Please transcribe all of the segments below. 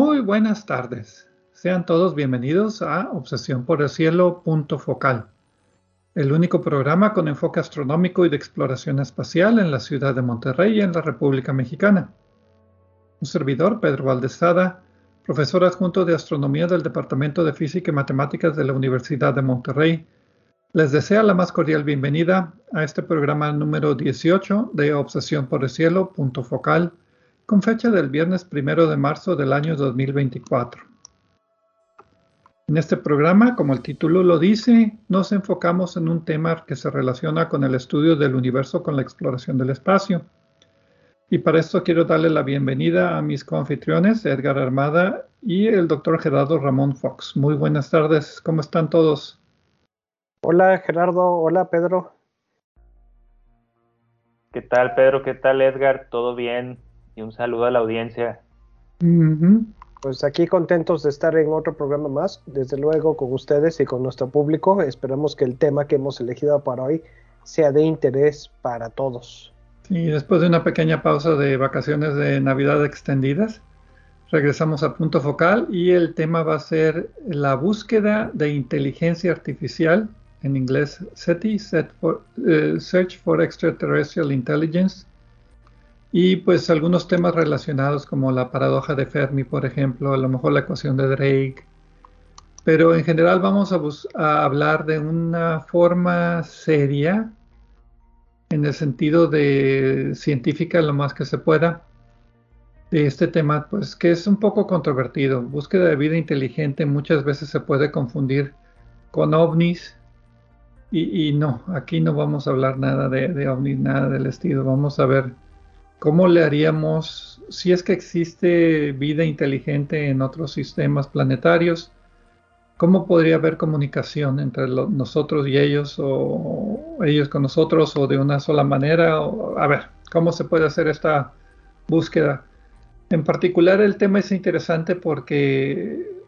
Muy buenas tardes. Sean todos bienvenidos a Obsesión por el Cielo, punto focal, el único programa con enfoque astronómico y de exploración espacial en la ciudad de Monterrey y en la República Mexicana. Un servidor, Pedro Valdezada, profesor adjunto de astronomía del Departamento de Física y Matemáticas de la Universidad de Monterrey, les desea la más cordial bienvenida a este programa número 18 de Obsesión por el Cielo, punto focal, con fecha del viernes primero de marzo del año 2024. En este programa, como el título lo dice, nos enfocamos en un tema que se relaciona con el estudio del universo con la exploración del espacio. Y para esto quiero darle la bienvenida a mis coanfitriones, Edgar Armada y el doctor Gerardo Ramón Fox. Muy buenas tardes, ¿cómo están todos? Hola Gerardo, hola Pedro. ¿Qué tal Pedro? ¿Qué tal Edgar? ¿Todo bien? Y un saludo a la audiencia. Pues aquí contentos de estar en otro programa más, desde luego con ustedes y con nuestro público. Esperamos que el tema que hemos elegido para hoy sea de interés para todos. Y después de una pequeña pausa de vacaciones de Navidad extendidas, regresamos a punto focal y el tema va a ser la búsqueda de inteligencia artificial, en inglés SETI, eh, Search for Extraterrestrial Intelligence, y pues algunos temas relacionados como la paradoja de Fermi, por ejemplo, a lo mejor la ecuación de Drake. Pero en general vamos a, hablar de una forma seria, en el sentido de científica lo más que se pueda, de este tema, pues que es un poco controvertido. Búsqueda de vida inteligente muchas veces se puede confundir con ovnis. Y, no, aquí no vamos a hablar nada de, de ovnis, nada del estilo. Vamos a ver ¿Cómo le haríamos, si es que existe vida inteligente en otros sistemas planetarios, cómo podría haber comunicación entre nosotros y ellos, o ellos con nosotros, o de una sola manera? a ver, ¿cómo se puede hacer esta búsqueda? En particular, el tema es interesante porque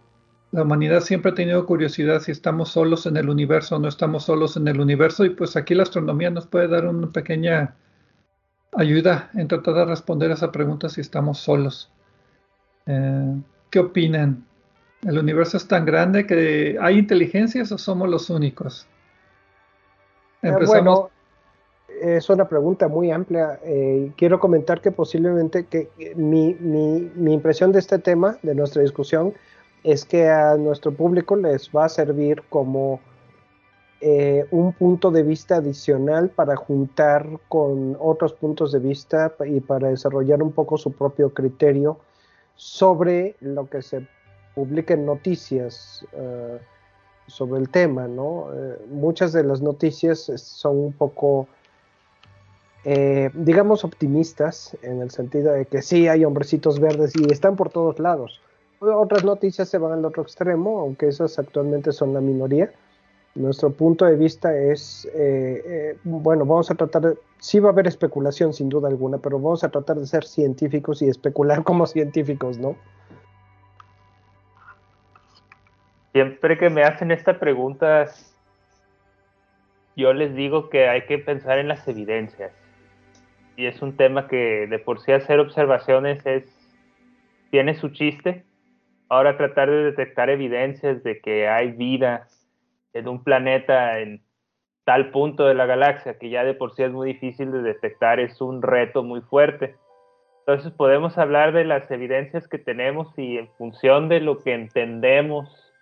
la humanidad siempre ha tenido curiosidad si estamos solos en el universo o no estamos solos en el universo, y pues aquí la astronomía nos puede dar una pequeña ayuda en tratar de responder esa pregunta si estamos solos. Eh, ¿Qué opinan? ¿El universo es tan grande que hay inteligencias o somos los únicos? Eh, Empezamos. bueno, es una pregunta muy amplia. Eh, quiero comentar que posiblemente que mi, mi, mi impresión de este tema, de nuestra discusión, es que a nuestro público les va a servir como eh, un punto de vista adicional para juntar con otros puntos de vista y para desarrollar un poco su propio criterio sobre lo que se publica en noticias eh, sobre el tema, ¿no? Eh, muchas de las noticias son un poco, digamos, optimistas en el sentido de que sí hay hombrecitos verdes y están por todos lados. Otras noticias se van al otro extremo, aunque esas actualmente son la minoría nuestro punto de vista es, eh, eh, bueno, vamos a tratar, de, sí va a haber especulación sin duda alguna, pero vamos a tratar de ser científicos y especular como científicos, ¿no? Siempre que me hacen esta pregunta, yo les digo que hay que pensar en las evidencias. Y es un tema que de por sí hacer observaciones es, tiene su chiste. Ahora tratar de detectar evidencias de que hay vida en un planeta en tal punto de la galaxia que ya de por sí es muy difícil de detectar, es un reto muy fuerte. Entonces podemos hablar de las evidencias que tenemos y en función de lo que entendemos,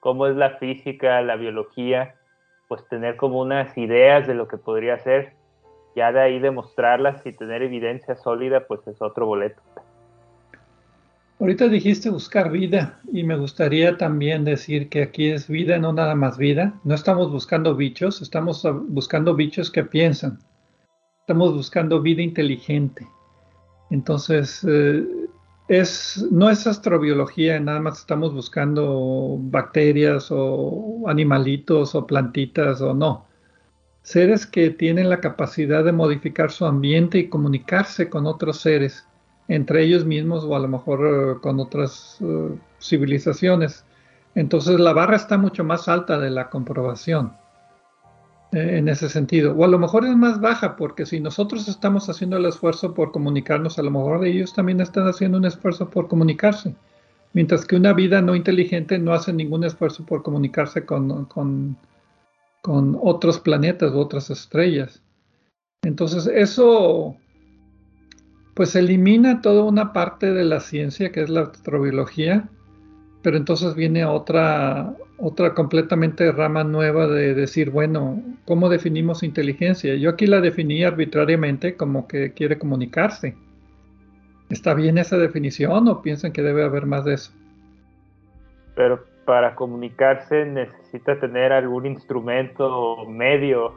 cómo es la física, la biología, pues tener como unas ideas de lo que podría ser. Ya de ahí demostrarlas y tener evidencia sólida, pues es otro boleto. Ahorita dijiste buscar vida y me gustaría también decir que aquí es vida, no nada más vida. No estamos buscando bichos, estamos buscando bichos que piensan. Estamos buscando vida inteligente. Entonces, eh, es, no es astrobiología, nada más estamos buscando bacterias o animalitos o plantitas o no. Seres que tienen la capacidad de modificar su ambiente y comunicarse con otros seres, entre ellos mismos o a lo mejor eh, con otras eh, civilizaciones. Entonces la barra está mucho más alta de la comprobación. Eh, en ese sentido. O a lo mejor es más baja, porque si nosotros estamos haciendo el esfuerzo por comunicarnos, a lo mejor ellos también están haciendo un esfuerzo por comunicarse. Mientras que una vida no inteligente no hace ningún esfuerzo por comunicarse con, con, con otros planetas u otras estrellas. Entonces eso pues elimina toda una parte de la ciencia que es la astrobiología, pero entonces viene otra, otra completamente rama nueva de decir, bueno, ¿cómo definimos inteligencia? Yo aquí la definí arbitrariamente como que quiere comunicarse. ¿Está bien esa definición o piensan que debe haber más de eso? Pero para comunicarse necesita tener algún instrumento o medio.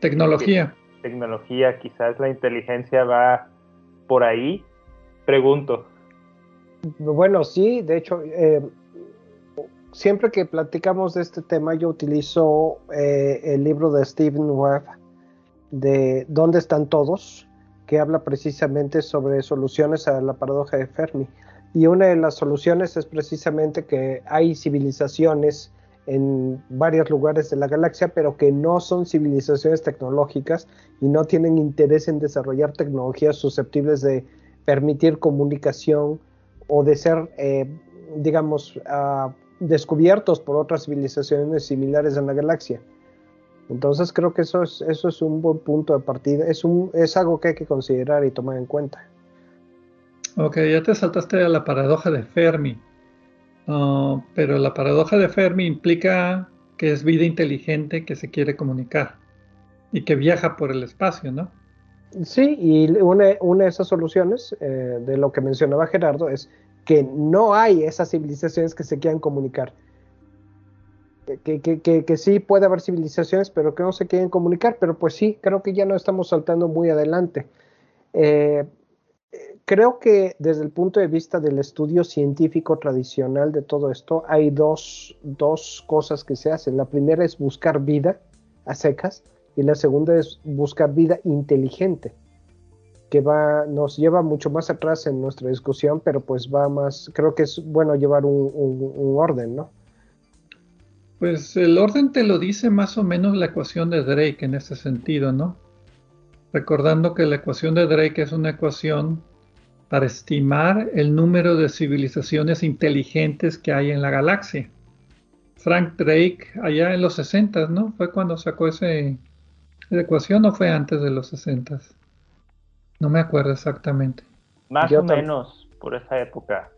Tecnología. Tecnología, quizás la inteligencia va por ahí. Pregunto. Bueno, sí, de hecho, eh, siempre que platicamos de este tema, yo utilizo eh, el libro de Stephen Webb de ¿Dónde están todos? que habla precisamente sobre soluciones a la paradoja de Fermi. Y una de las soluciones es precisamente que hay civilizaciones en varios lugares de la galaxia, pero que no son civilizaciones tecnológicas y no tienen interés en desarrollar tecnologías susceptibles de permitir comunicación o de ser, eh, digamos, uh, descubiertos por otras civilizaciones similares en la galaxia. Entonces creo que eso es, eso es un buen punto de partida, es, un, es algo que hay que considerar y tomar en cuenta. Ok, ya te saltaste a la paradoja de Fermi, uh, pero la paradoja de Fermi implica que es vida inteligente que se quiere comunicar y que viaja por el espacio, ¿no? Sí, y una, de esas soluciones eh, de lo que mencionaba Gerardo es que no hay esas civilizaciones que se quieran comunicar. Que, que, que, sí puede haber civilizaciones, pero que no se quieren comunicar, pero pues sí, creo que ya no estamos saltando muy adelante. Eh, creo que desde el punto de vista del estudio científico tradicional de todo esto, hay dos, dos cosas que se hacen. La primera es buscar vida a secas y la segunda es buscar vida inteligente que va, nos lleva mucho más atrás en nuestra discusión, pero pues va más, creo que es bueno llevar un, orden, ¿no? Pues el orden te lo dice más o menos la ecuación de Drake en ese sentido, ¿no? Recordando que la ecuación de Drake es una ecuación para estimar el número de civilizaciones inteligentes que hay en la galaxia. Frank Drake, allá en los 60, ¿no? Fue cuando sacó ese, esa ecuación o fue antes de los 60? No me acuerdo exactamente. Más o menos por esa época.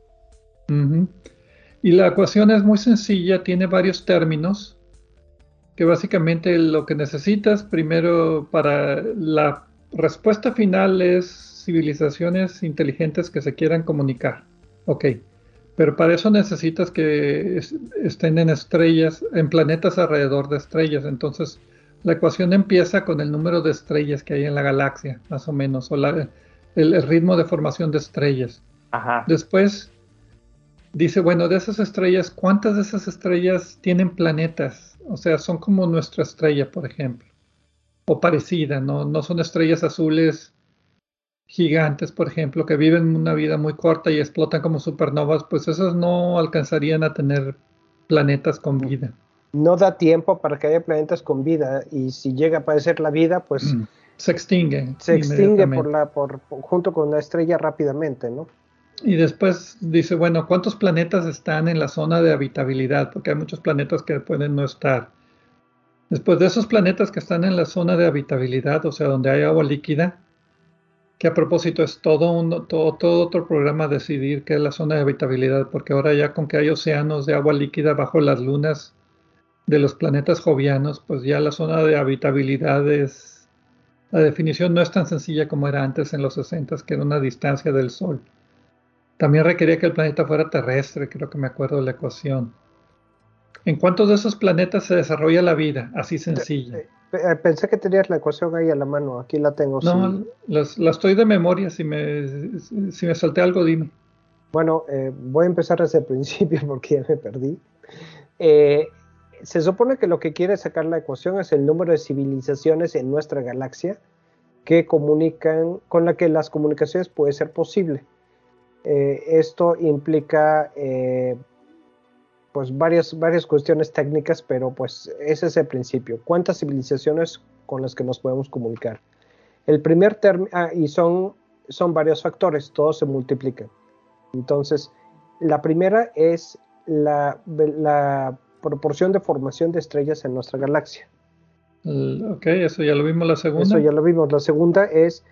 Y la ecuación es muy sencilla, tiene varios términos, que básicamente lo que necesitas primero para la respuesta final es civilizaciones inteligentes que se quieran comunicar. Ok, pero para eso necesitas que estén en estrellas, en planetas alrededor de estrellas. Entonces, la ecuación empieza con el número de estrellas que hay en la galaxia, más o menos, o el, ritmo de formación de estrellas. Después dice, bueno, de esas estrellas, ¿cuántas de esas estrellas tienen planetas? O sea, son como nuestra estrella, por ejemplo, o parecida, ¿no? No son estrellas azules gigantes, por ejemplo, que viven una vida muy corta y explotan como supernovas, pues esas no alcanzarían a tener planetas con vida no da tiempo para que haya planetas con vida y si llega a aparecer la vida, pues mm, se extingue. Se extingue por la, por, junto con la estrella rápidamente, ¿no? Y después dice, bueno, ¿cuántos planetas están en la zona de habitabilidad? Porque hay muchos planetas que pueden no estar. Después de esos planetas que están en la zona de habitabilidad, o sea, donde hay agua líquida, que a propósito es todo, un, todo, todo otro programa decidir qué es la zona de habitabilidad, porque ahora ya con que hay océanos de agua líquida bajo las lunas, de los planetas jovianos, pues ya la zona de habitabilidad es, la definición no es tan sencilla como era antes en los 60, que era una distancia del Sol. También requería que el planeta fuera terrestre, creo que me acuerdo de la ecuación. ¿En cuántos de esos planetas se desarrolla la vida? Así sencilla. Eh, pensé que tenías la ecuación ahí a la mano, aquí la tengo. No, la estoy de memoria, si me, si me salté algo, dime. Bueno, eh, voy a empezar desde el principio porque ya me perdí. Eh, se supone que lo que quiere sacar la ecuación es el número de civilizaciones en nuestra galaxia que comunican, con la que las comunicaciones puede ser posible. Esto implica pues varias, varias cuestiones técnicas, pero pues ese es el principio. ¿Cuántas civilizaciones con las que nos podemos comunicar? El primer término, ah, y son, son varios factores, todos se multiplican. Entonces, la primera es la, la proporción de formación de estrellas en nuestra galaxia. Ok, eso ya lo vimos la segunda. Eso ya lo vimos. La segunda es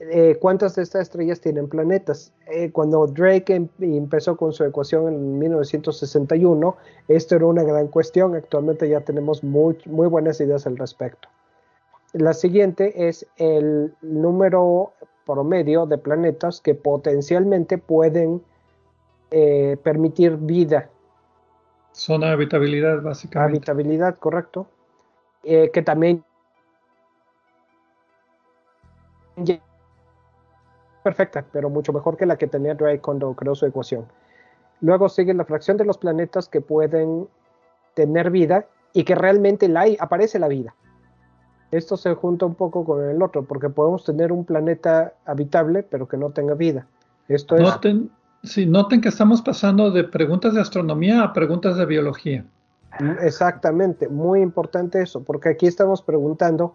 eh, cuántas de estas estrellas tienen planetas. Eh, cuando Drake em, empezó con su ecuación en 1961, esto era una gran cuestión. Actualmente ya tenemos muy, muy buenas ideas al respecto. La siguiente es el número promedio de planetas que potencialmente pueden eh, permitir vida. Zona de habitabilidad, básicamente. Habitabilidad, correcto. que también perfecta, pero mucho mejor que la que tenía Drake cuando creó su ecuación. Luego sigue la fracción de los planetas que pueden tener vida y que realmente la hay, aparece la vida. Esto se junta un poco con el otro, porque podemos tener un planeta habitable, pero que no tenga vida. Esto noten, sí, noten que estamos pasando de preguntas de astronomía a preguntas de biología. Exactamente, muy importante eso, porque aquí estamos preguntando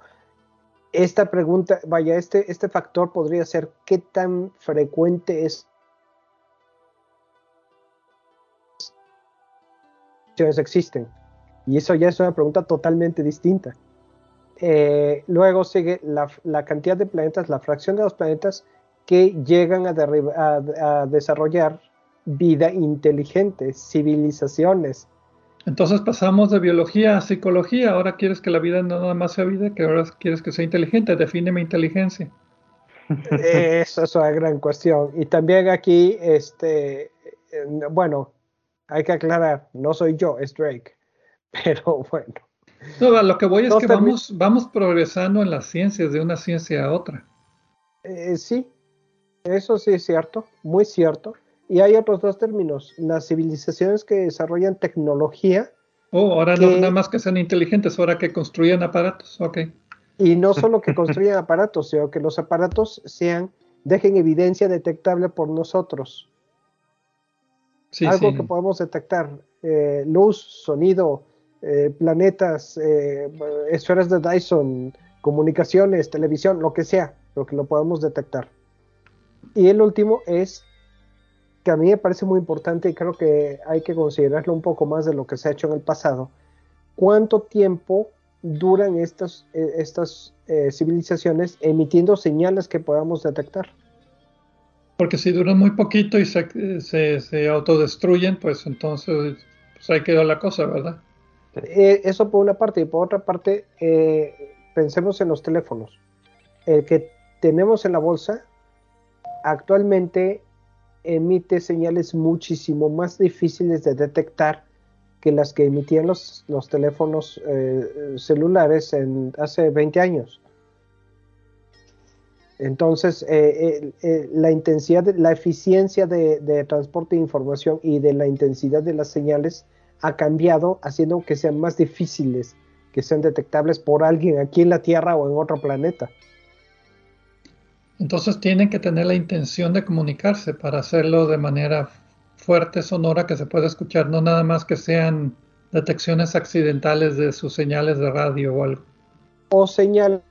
esta pregunta, vaya, este, este factor podría ser qué tan frecuente es existen. Y eso ya es una pregunta totalmente distinta. Eh, luego sigue la, cantidad de planetas, la fracción de los planetas que llegan a desarrollar vida inteligente, civilizaciones, entonces pasamos de biología a psicología. Ahora quieres que la vida no nada más sea vida, que ahora quieres que sea inteligente. Defíneme inteligencia. Esa es una gran cuestión. Y también aquí, este, bueno, hay que aclarar, no soy yo, es Drake. Pero bueno. No, lo que voy es que vamos, vamos progresando en las ciencias de una ciencia a otra. Eh, sí, eso sí es cierto, muy cierto. Y hay otros dos términos, las civilizaciones que desarrollan tecnología. Oh, ahora no nada más que sean inteligentes, ahora que construyen aparatos, ok. Y no solo que construyan aparatos, sino que los aparatos sean, dejen evidencia detectable por nosotros. Sí, Algo que podemos detectar, eh, luz, sonido, eh, planetas, eh, esferas de Dyson, comunicaciones, televisión, lo que sea, lo que lo podemos detectar. Y el último es que a mí me parece muy importante y creo que hay que considerarlo un poco más de lo que se ha hecho en el pasado. ¿Cuánto tiempo duran estas, eh, estas eh, civilizaciones emitiendo señales que podamos detectar? Porque si duran muy poquito y se, se, autodestruyen, pues entonces pues ahí quedó la cosa, ¿verdad? Eh, eso por una parte. Y por otra parte, pensemos en los teléfonos. El que tenemos en la bolsa, actualmente emite señales muchísimo más difíciles de detectar que las que emitían los, teléfonos eh, celulares en, hace 20 años. Entonces, eh, eh, la intensidad, la eficiencia de, transporte de información y de la intensidad de las señales ha cambiado, haciendo que sean más difíciles, que sean detectables por alguien aquí en la Tierra o en otro planeta. Entonces tienen que tener la intención de comunicarse para hacerlo de manera fuerte, sonora, que se pueda escuchar, no nada más que sean detecciones accidentales de sus señales de radio o algo. O señal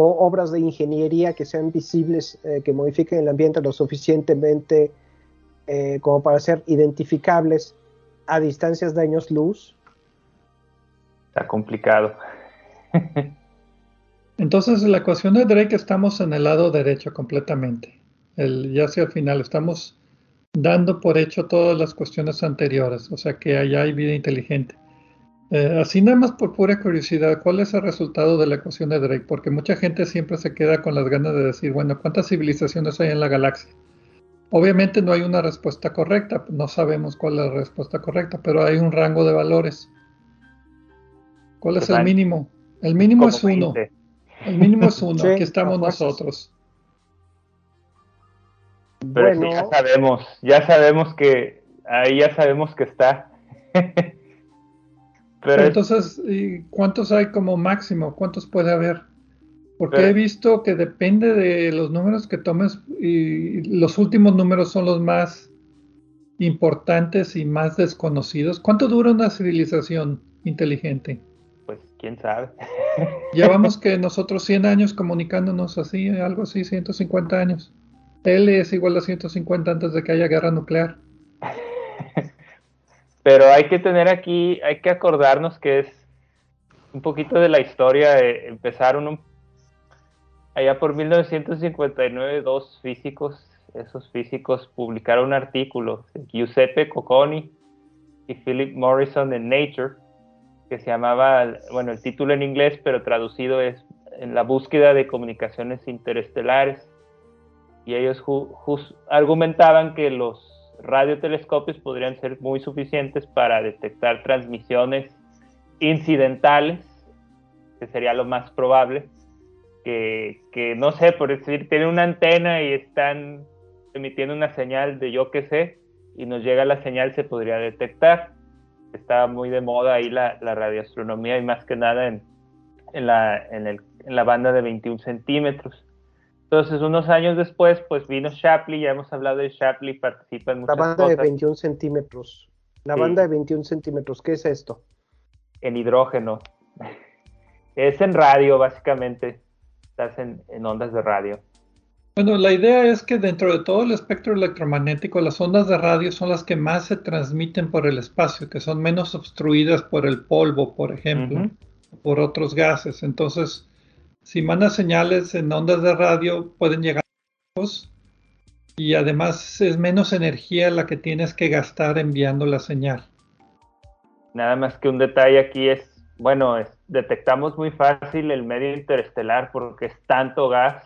o obras de ingeniería que sean visibles, eh, que modifiquen el ambiente lo suficientemente eh, como para ser identificables a distancias de años luz. Está complicado. Entonces, en la ecuación de Drake estamos en el lado derecho completamente. El, ya hacia el final estamos dando por hecho todas las cuestiones anteriores, o sea que allá hay vida inteligente. Eh, así nada más por pura curiosidad, ¿cuál es el resultado de la ecuación de Drake? Porque mucha gente siempre se queda con las ganas de decir, bueno, ¿cuántas civilizaciones hay en la galaxia? Obviamente no hay una respuesta correcta, no sabemos cuál es la respuesta correcta, pero hay un rango de valores. ¿Cuál es el mínimo? El mínimo es uno. El mínimo es uno. Aquí estamos nosotros. Pero ya sabemos, ya sabemos que ahí ya sabemos que está. Pero entonces, ¿cuántos hay como máximo? ¿Cuántos puede haber? Porque he visto que depende de los números que tomes y los últimos números son los más importantes y más desconocidos. ¿Cuánto dura una civilización inteligente? Quién sabe. Llevamos que nosotros 100 años comunicándonos así, algo así, 150 años. L es igual a 150 antes de que haya guerra nuclear. Pero hay que tener aquí, hay que acordarnos que es un poquito de la historia. empezaron un, allá por 1959 dos físicos, esos físicos publicaron un artículo, Giuseppe Cocconi y Philip Morrison en Nature, que se llamaba, bueno, el título en inglés, pero traducido es en la búsqueda de comunicaciones interestelares. Y ellos argumentaban que los radiotelescopios podrían ser muy suficientes para detectar transmisiones incidentales, que sería lo más probable, que, que no sé, por decir, tienen una antena y están emitiendo una señal de yo qué sé, y nos llega la señal, se podría detectar. Está muy de moda ahí la, la radioastronomía y más que nada en, en, la, en, el, en la banda de 21 centímetros. Entonces, unos años después, pues vino Shapley, ya hemos hablado de Shapley, participa en muchas La banda de 21 centímetros. La banda de 21 centímetros, ¿qué es esto? En hidrógeno. Es en radio, básicamente. Estás en, en ondas de radio. Bueno, la idea es que dentro de todo el espectro electromagnético, las ondas de radio son las que más se transmiten por el espacio, que son menos obstruidas por el polvo, por ejemplo, por otros gases. Entonces, si mandas señales en ondas de radio, pueden llegar a y además es menos energía la que tienes que gastar enviando la señal. Nada más que un detalle aquí es, bueno, detectamos muy fácil el medio interestelar porque es tanto gas,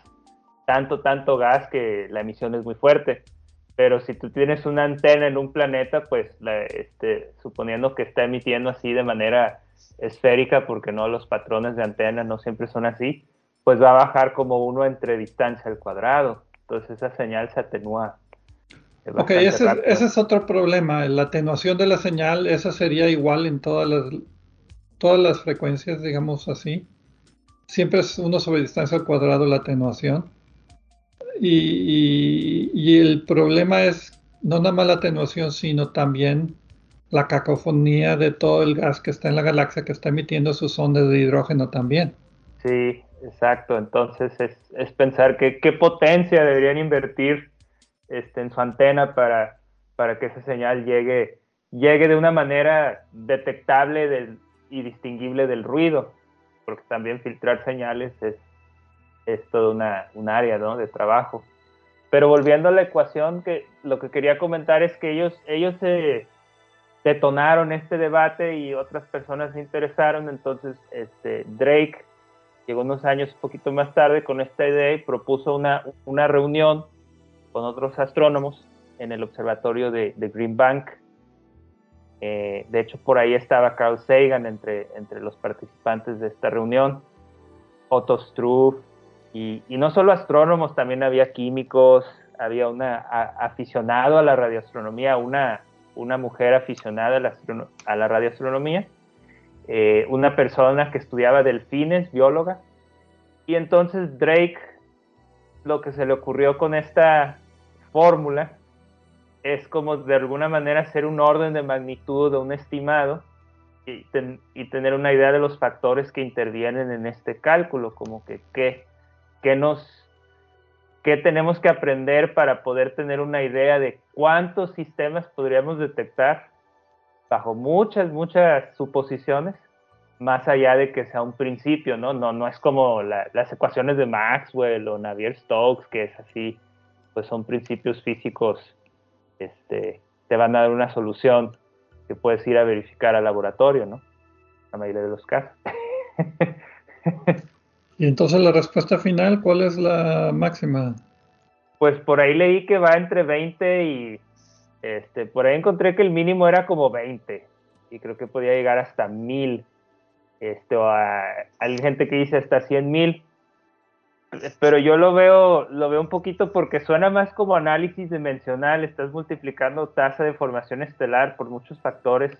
tanto, tanto gas que la emisión es muy fuerte. Pero si tú tienes una antena en un planeta, pues este, suponiendo que está emitiendo así de manera esférica, porque no los patrones de antena no siempre son así, pues va a bajar como uno entre distancia al cuadrado. Entonces esa señal se atenúa. Ok, ese, ese, es otro problema. La atenuación de la señal, esa sería igual en todas las, todas las frecuencias, digamos así. Siempre es uno sobre distancia al cuadrado la atenuación. Y, el problema es no nada más la atenuación, sino también la cacofonía de todo el gas que está en la galaxia que está emitiendo sus ondas de hidrógeno también. Sí, Exacto, entonces es, es pensar que, qué potencia deberían invertir este, en su antena para, para que esa señal llegue, llegue de una manera detectable y distinguible del ruido, porque también filtrar señales es, es todo una, un área ¿no? de trabajo. Pero volviendo a la ecuación, que lo que quería comentar es que ellos, ellos se detonaron este debate y otras personas se interesaron, entonces este, Drake llegó unos años un poquito más tarde con esta idea y propuso una, una reunión con otros astrónomos en el observatorio de, Green Bank. Eh, de hecho, por ahí estaba Carl Sagan entre, entre los participantes de esta reunión, Otto Struve, y, y no solo astrónomos, también había químicos, había una aficionado a la radioastronomía, una, una mujer aficionada a la, a la radioastronomía, eh, una persona que estudiaba delfines, bióloga, y entonces Drake lo que se le ocurrió con esta fórmula es como de alguna manera hacer un orden de magnitud de un estimado y, tener una idea de los factores que intervienen en este cálculo, como que qué nos qué tenemos que aprender para poder tener una idea de cuántos sistemas podríamos detectar bajo muchas, muchas suposiciones, más allá de que sea un principio, ¿no? No, no es como las ecuaciones de Maxwell o Navier-Stokes, que es así, pues son principios físicos, este, te van a dar una solución que puedes ir a verificar al laboratorio, ¿no? La mayoría de los casos. y entonces la respuesta final, ¿cuál es la máxima? Pues por ahí leí que va entre 20 y este, por ahí encontré que el mínimo era como 20 y creo que podía llegar hasta 1000. Este, hay gente que dice hasta 100 mil, pero yo lo veo, lo veo un poquito porque suena más como análisis dimensional, estás multiplicando tasa de formación estelar por muchos factores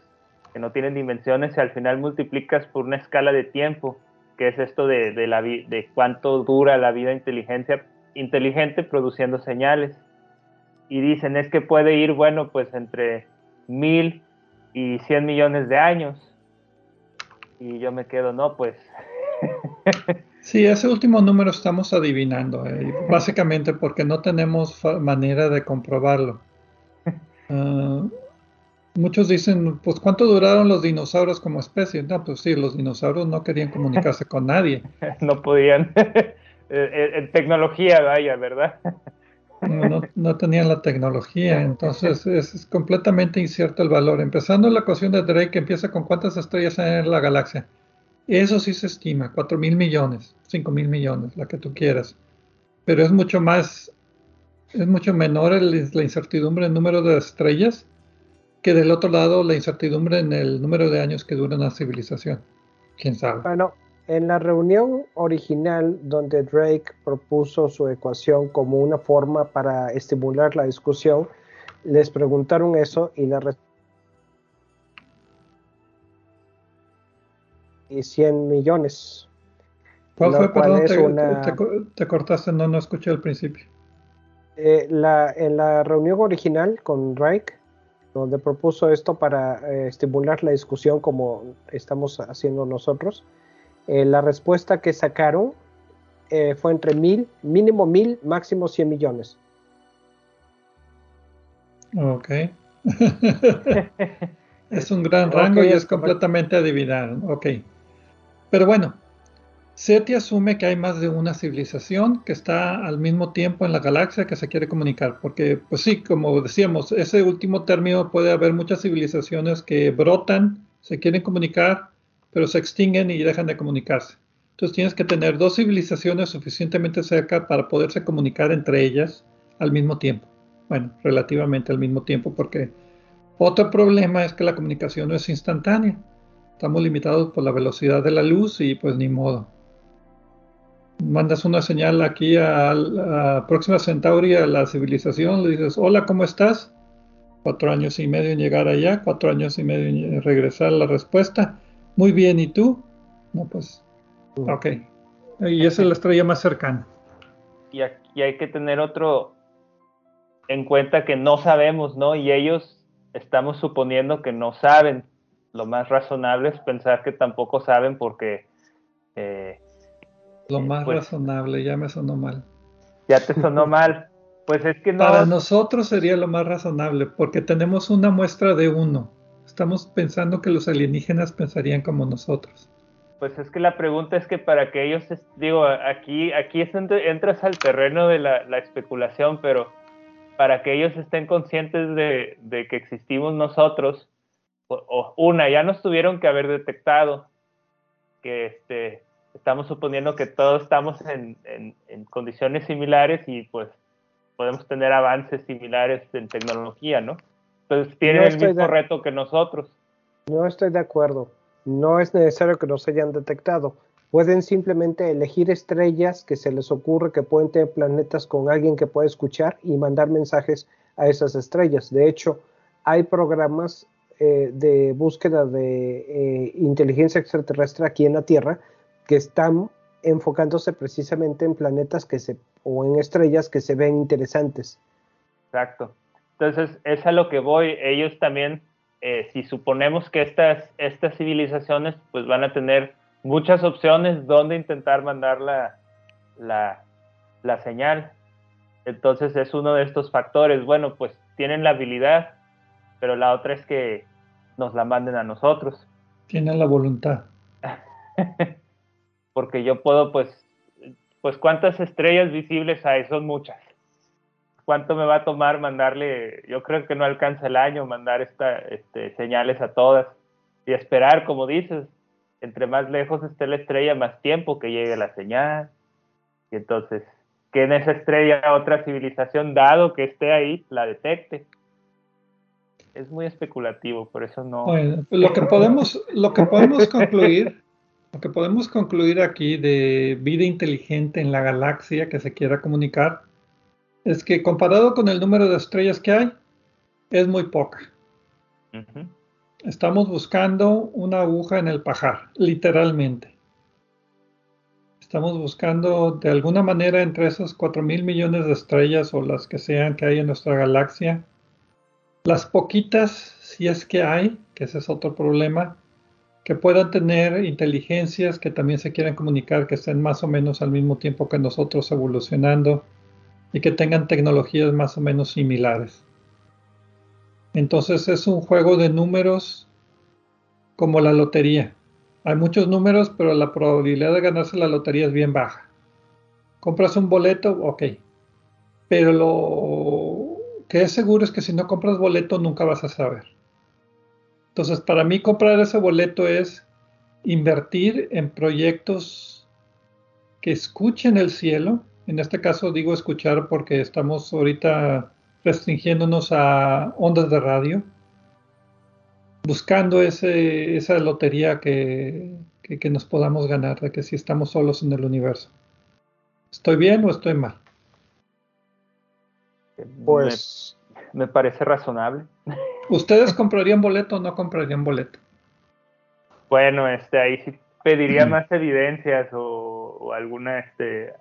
que no tienen dimensiones y al final multiplicas por una escala de tiempo, que es esto de, de, la, de cuánto dura la vida inteligencia, inteligente produciendo señales. Y dicen, es que puede ir, bueno, pues entre mil y cien millones de años y yo me quedo, no, pues. sí, ese último número estamos adivinando, eh, básicamente porque no tenemos manera de comprobarlo. Ah, muchos dicen, pues ¿cuánto duraron los dinosaurios como especie? No, pues sí, los dinosaurios no querían comunicarse con nadie. no podían. en tecnología, vaya, ¿verdad? no, no, tenían la tecnología, entonces es, completamente incierto el valor. Empezando la ecuación de Drake, que empieza con cuántas estrellas hay en la galaxia. Eso sí se estima, 4 mil millones, 5 mil millones, la que tú quieras. Pero es mucho más, es mucho menor la incertidumbre en el número de estrellas que del otro lado la incertidumbre en el número de años que dura una civilización. ¿Quién sabe? Bueno, en la reunión original donde Drake propuso su ecuación como una forma para estimular la discusión, les preguntaron eso y la y 100 millones. ¿Cuál fue? Perdón, te, cortaste, no, no escuché al principio. Eh, la, en la reunión original con Drake, donde propuso esto para eh, estimular la discusión como estamos haciendo nosotros, eh, la respuesta que sacaron eh, fue entre mil, mínimo mil, máximo 100 millones. Ok. es un gran rango y es completamente adivinado. Ok. Pero bueno, SETI asume que hay más de una civilización que está al mismo tiempo en la galaxia que se quiere comunicar, porque pues sí, como decíamos, ese último término puede haber muchas civilizaciones que brotan, se quieren comunicar, pero se extinguen y dejan de comunicarse. Entonces tienes que tener dos civilizaciones suficientemente cerca para poderse comunicar entre ellas al mismo tiempo. Bueno, relativamente al mismo tiempo, porque otro problema es que la comunicación no es instantánea. Estamos limitados por la velocidad de la luz y pues ni modo. Mandas una señal aquí a, la Próxima Centauri, a la civilización, le dices, hola, ¿cómo estás? Cuatro años y medio en llegar allá, cuatro años y medio en regresar la respuesta muy bien, ¿y tú? No, pues, ok. Y esa es la estrella más cercana. Y aquí hay que tener otro en cuenta que no sabemos, ¿no? Y ellos estamos suponiendo que no saben. Lo más razonable es pensar que tampoco saben porque... Eh, lo más pues razonable, ya me sonó mal. Ya te sonó mal. Pues es que no. Para nosotros sería lo más razonable, porque tenemos una muestra de uno. Estamos pensando que los alienígenas pensarían como nosotros. Pues es que la pregunta es que para que ellos, digo, aquí, aquí entras al terreno de la, especulación, pero para que ellos estén conscientes de, que existimos nosotros, o, una, ya nos tuvieron que haber detectado que este, estamos suponiendo que todos estamos en, en condiciones similares y pues podemos tener avances similares en tecnología, ¿no? Entonces tienen el mismo reto que nosotros. No estoy de acuerdo. No es necesario que nos hayan detectado. Pueden simplemente elegir estrellas que se les ocurre que pueden tener planetas con alguien que puede escuchar y mandar mensajes a esas estrellas. De hecho, hay programas eh, de búsqueda de eh, inteligencia extraterrestre aquí en la Tierra que están enfocándose precisamente en planetas que se o en estrellas que se ven interesantes. Exacto. Entonces, es a lo que voy. Ellos también, eh, si suponemos que estas, estas civilizaciones pues van a tener muchas opciones donde intentar mandar la, la, la señal. Entonces es uno de estos factores. Bueno, pues tienen la habilidad, pero la otra es que nos la manden a nosotros. Tienen la voluntad. Porque yo puedo, pues, pues cuántas estrellas visibles hay, son muchas cuánto me va a tomar mandarle, yo creo que no alcanza el año mandar esta, este, señales a todas y esperar, como dices, entre más lejos esté la estrella, más tiempo que llegue la señal. Y entonces, que en esa estrella otra civilización, dado que esté ahí, la detecte. Es muy especulativo, por eso no. Lo que podemos, lo que podemos concluir, lo que podemos concluir aquí de vida inteligente en la galaxia que se quiera comunicar, es que comparado con el número de estrellas que hay, es muy poca. Estamos buscando una aguja en el pajar, literalmente. Estamos buscando de alguna manera entre esos 4 mil millones de estrellas o las que sean que hay en nuestra galaxia, las poquitas, si es que hay, que ese es otro problema, que puedan tener inteligencias que también se quieran comunicar, que estén más o menos al mismo tiempo que nosotros evolucionando y que tengan tecnologías más o menos similares. Entonces es un juego de números como la lotería. Hay muchos números, pero la probabilidad de ganarse la lotería es bien baja. Compras un boleto, ok. Pero lo que es seguro es que si no compras boleto nunca vas a saber. Entonces, para mí comprar ese boleto es invertir en proyectos que escuchen el cielo. En este caso digo escuchar porque estamos ahorita restringiéndonos a ondas de radio, buscando ese, esa lotería que, que, nos podamos ganar, de que si estamos solos en el universo. ¿Estoy bien o estoy mal? Pues me, parece razonable. ¿Ustedes comprarían boleto o no comprarían boleto? Bueno, este, ahí sí pediría más evidencias o, o alguna este,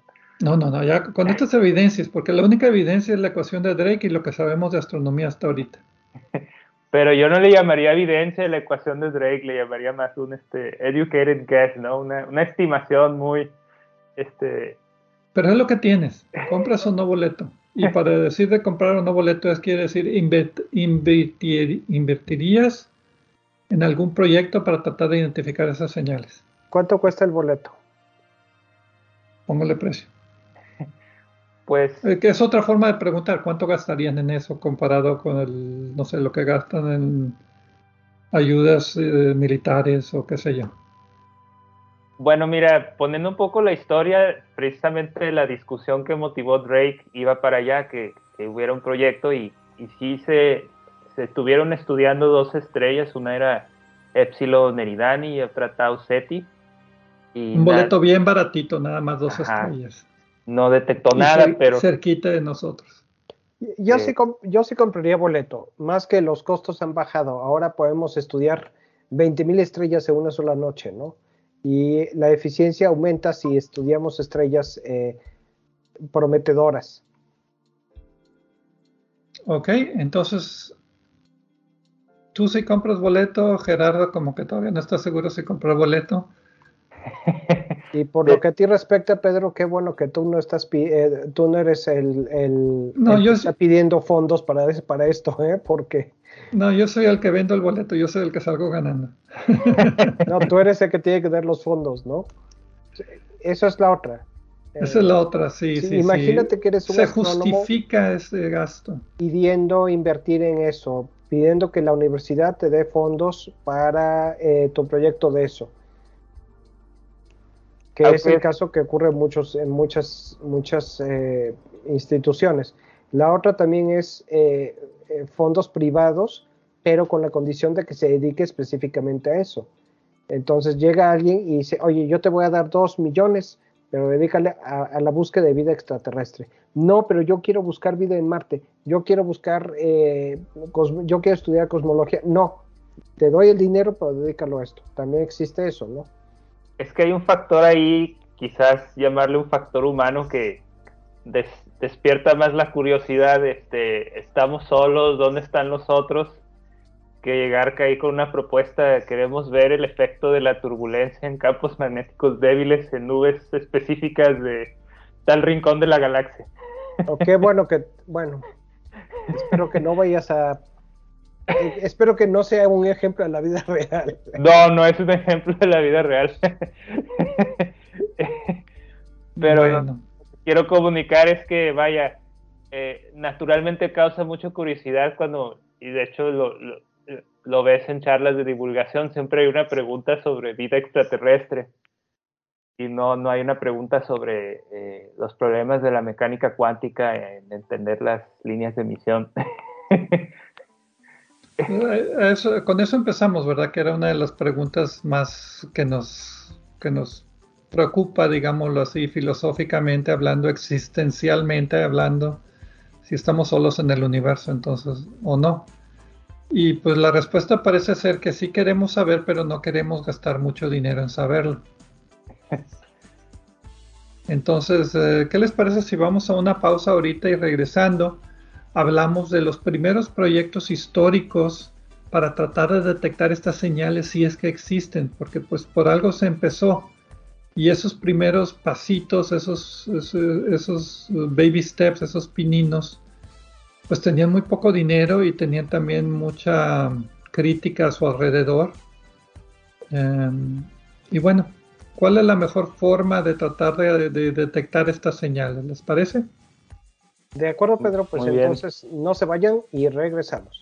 no, no, no, ya con estas evidencias, porque la única evidencia es la ecuación de Drake y lo que sabemos de astronomía hasta ahorita. Pero yo no le llamaría evidencia la ecuación de Drake, le llamaría más un este, educated guess, ¿no? Una, una estimación muy, este... Pero es lo que tienes, compras o no boleto. Y para decir de comprar o no boleto es quiere decir invertirías en algún proyecto para tratar de identificar esas señales. ¿Cuánto cuesta el boleto? Póngale precio. Pues. Eh, que es otra forma de preguntar cuánto gastarían en eso comparado con el, no sé, lo que gastan en ayudas eh, militares o qué sé yo. Bueno, mira, poniendo un poco la historia, precisamente la discusión que motivó Drake iba para allá, que, hubiera un proyecto y, y sí se, se, estuvieron estudiando dos estrellas, una era Epsilon Eridani y otra Tau Ceti. un boleto bien baratito, nada más dos estrellas no detectó nada, pero... Cerquita de nosotros. Yo, sí, yo sí compraría boleto, más que los costos han bajado. Ahora podemos estudiar 20.000 estrellas en una sola noche, ¿no? Y la eficiencia aumenta si estudiamos estrellas eh, prometedoras. Ok, entonces, tú sí compras boleto, Gerardo como que todavía no está seguro si comprar boleto. Y por lo que a ti respecta, Pedro, qué bueno que tú no estás, eh, tú no eres el, el, que está pidiendo fondos para, para esto, ¿eh? Porque... No, yo soy el que vendo el boleto, yo soy el que salgo ganando. no, tú eres el que tiene que dar los fondos, ¿no? Eso es la otra. Esa es la otra, sí, sí. imagínate que eres un Se justifica ese gasto. Pidiendo invertir en eso, pidiendo que la universidad te dé fondos para eh, tu proyecto de eso que es el caso que ocurre en, muchos, en muchas, muchas eh, instituciones. La otra también es eh, eh, fondos privados, pero con la condición de que se dedique específicamente a eso. Entonces llega alguien y dice, oye, yo te voy a dar dos millones, pero dedícale a, la búsqueda de vida extraterrestre. No, pero yo quiero buscar vida en Marte, yo quiero buscar, yo quiero estudiar cosmología. No, te doy el dinero, pero dedícalo a esto. También existe eso, ¿no? es que hay un factor ahí, quizás llamarle un factor humano que despierta más la curiosidad, este, estamos solos, ¿dónde están los otros? Que llegar ahí con una propuesta, queremos ver el efecto de la turbulencia en campos magnéticos débiles en nubes específicas de tal rincón de la galaxia. O qué bueno que, bueno, espero que no vayas a eh, espero que no sea un ejemplo de la vida real. No, no es un ejemplo de la vida real. Pero quiero comunicar es que, vaya, eh, naturalmente causa mucha curiosidad cuando, y de hecho lo, lo, ves en charlas de divulgación, siempre hay una pregunta sobre vida extraterrestre. y no, no hay una pregunta sobre eh, los problemas de la mecánica cuántica en entender las líneas de emisión. Eh, con eso empezamos, ¿verdad? Que era una de las preguntas más que nos, que nos preocupa, digámoslo así, filosóficamente hablando, existencialmente hablando, si estamos solos en el universo, entonces, o no. Y pues la respuesta parece ser que sí queremos saber, pero no queremos gastar mucho dinero en saberlo. Entonces, eh, ¿qué les parece si vamos a una pausa ahorita y regresando? Hablamos de los primeros proyectos históricos para tratar de detectar estas señales si es que existen, porque pues por algo se empezó. Y esos primeros pasitos, esos, esos, baby steps, esos pininos, pues tenían muy poco dinero y tenían también mucha crítica a su alrededor. Em, y bueno, ¿Cuál es la mejor forma de tratar de, detectar estas señales? ¿Les parece? De acuerdo, Pedro, pues entonces no se vayan y regresamos.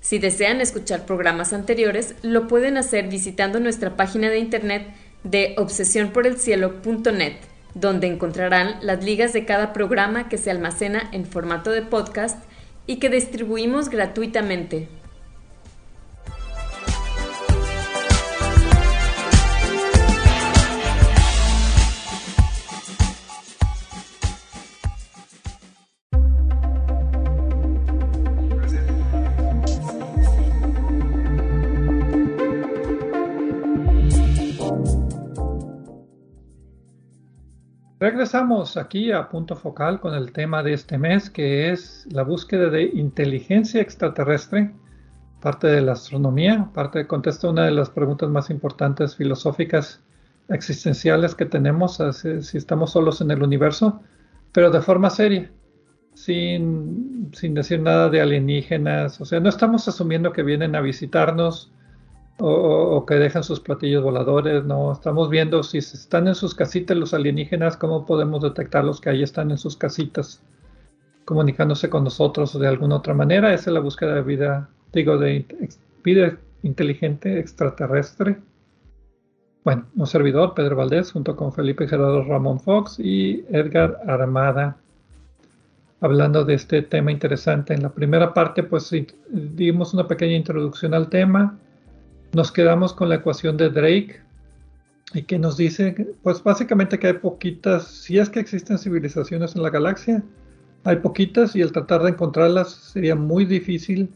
Si desean escuchar programas anteriores, lo pueden hacer visitando nuestra página de internet de obsesionporelcielo.net, donde encontrarán las ligas de cada programa que se almacena en formato de podcast y que distribuimos gratuitamente. Regresamos aquí a punto focal con el tema de este mes, que es la búsqueda de inteligencia extraterrestre, parte de la astronomía, parte contesta una de las preguntas más importantes filosóficas existenciales que tenemos, si estamos solos en el universo, pero de forma seria, sin, sin decir nada de alienígenas, o sea, no estamos asumiendo que vienen a visitarnos, o, que dejan sus platillos voladores, no estamos viendo si están en sus casitas los alienígenas, cómo podemos detectarlos que ahí están en sus casitas comunicándose con nosotros de alguna otra manera. Esa es la búsqueda de vida, digo, de vida inteligente extraterrestre. Bueno, un servidor, Pedro Valdés, junto con Felipe Gerardo Ramón Fox y Edgar Armada, hablando de este tema interesante. En la primera parte, pues dimos una pequeña introducción al tema nos quedamos con la ecuación de Drake y que nos dice, pues básicamente que hay poquitas, si es que existen civilizaciones en la galaxia, hay poquitas y el tratar de encontrarlas sería muy difícil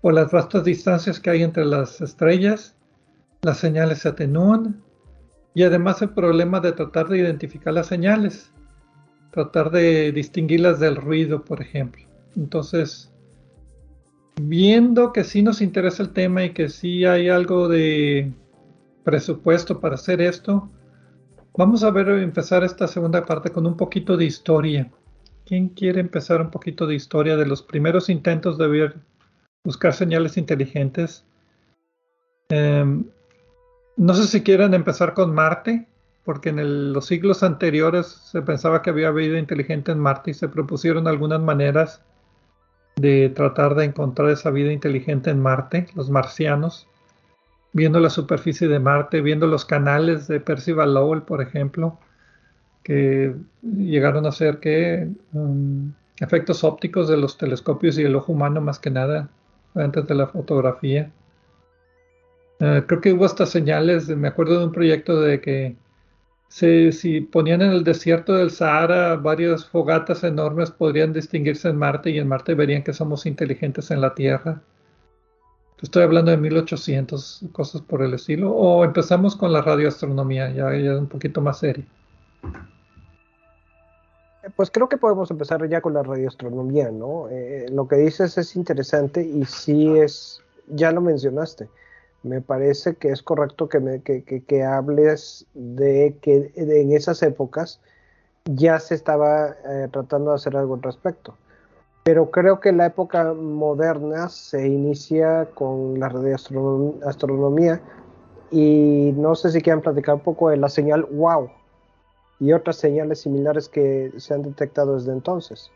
por las vastas distancias que hay entre las estrellas, las señales se atenúan y además el problema de tratar de identificar las señales, tratar de distinguirlas del ruido, por ejemplo. Entonces, viendo que sí nos interesa el tema y que sí hay algo de presupuesto para hacer esto, vamos a ver empezar esta segunda parte con un poquito de historia. ¿Quién quiere empezar un poquito de historia de los primeros intentos de buscar señales inteligentes? Em, no sé si quieren empezar con Marte, porque en los siglos anteriores se pensaba que había vida inteligente en Marte y se propusieron algunas maneras de tratar de encontrar esa vida inteligente en Marte, los marcianos, viendo la superficie de Marte, viendo los canales de Percival Lowell, por ejemplo, que llegaron a ser que um, efectos ópticos de los telescopios y el ojo humano más que nada antes de la fotografía. Eh, creo que hubo estas señales, me acuerdo de un proyecto de que si ponían en el desierto del Sahara varias fogatas enormes, podrían distinguirse en Marte y en Marte verían que somos inteligentes en la Tierra. Estoy hablando de 1800, cosas por el estilo. O empezamos con la radioastronomía, ya, ya un poquito más serio. Pues creo que podemos empezar ya con la radioastronomía, ¿no? Eh, lo que dices es interesante y sí es, ya lo mencionaste. Me parece que es correcto que, me, que, que, hables de que en esas épocas ya se estaba eh, tratando de hacer algo al respecto. Pero creo que la época moderna se inicia con la radioastronomía y no sé si quieran platicar un poco de la señal WOW y otras señales similares que se han detectado desde entonces.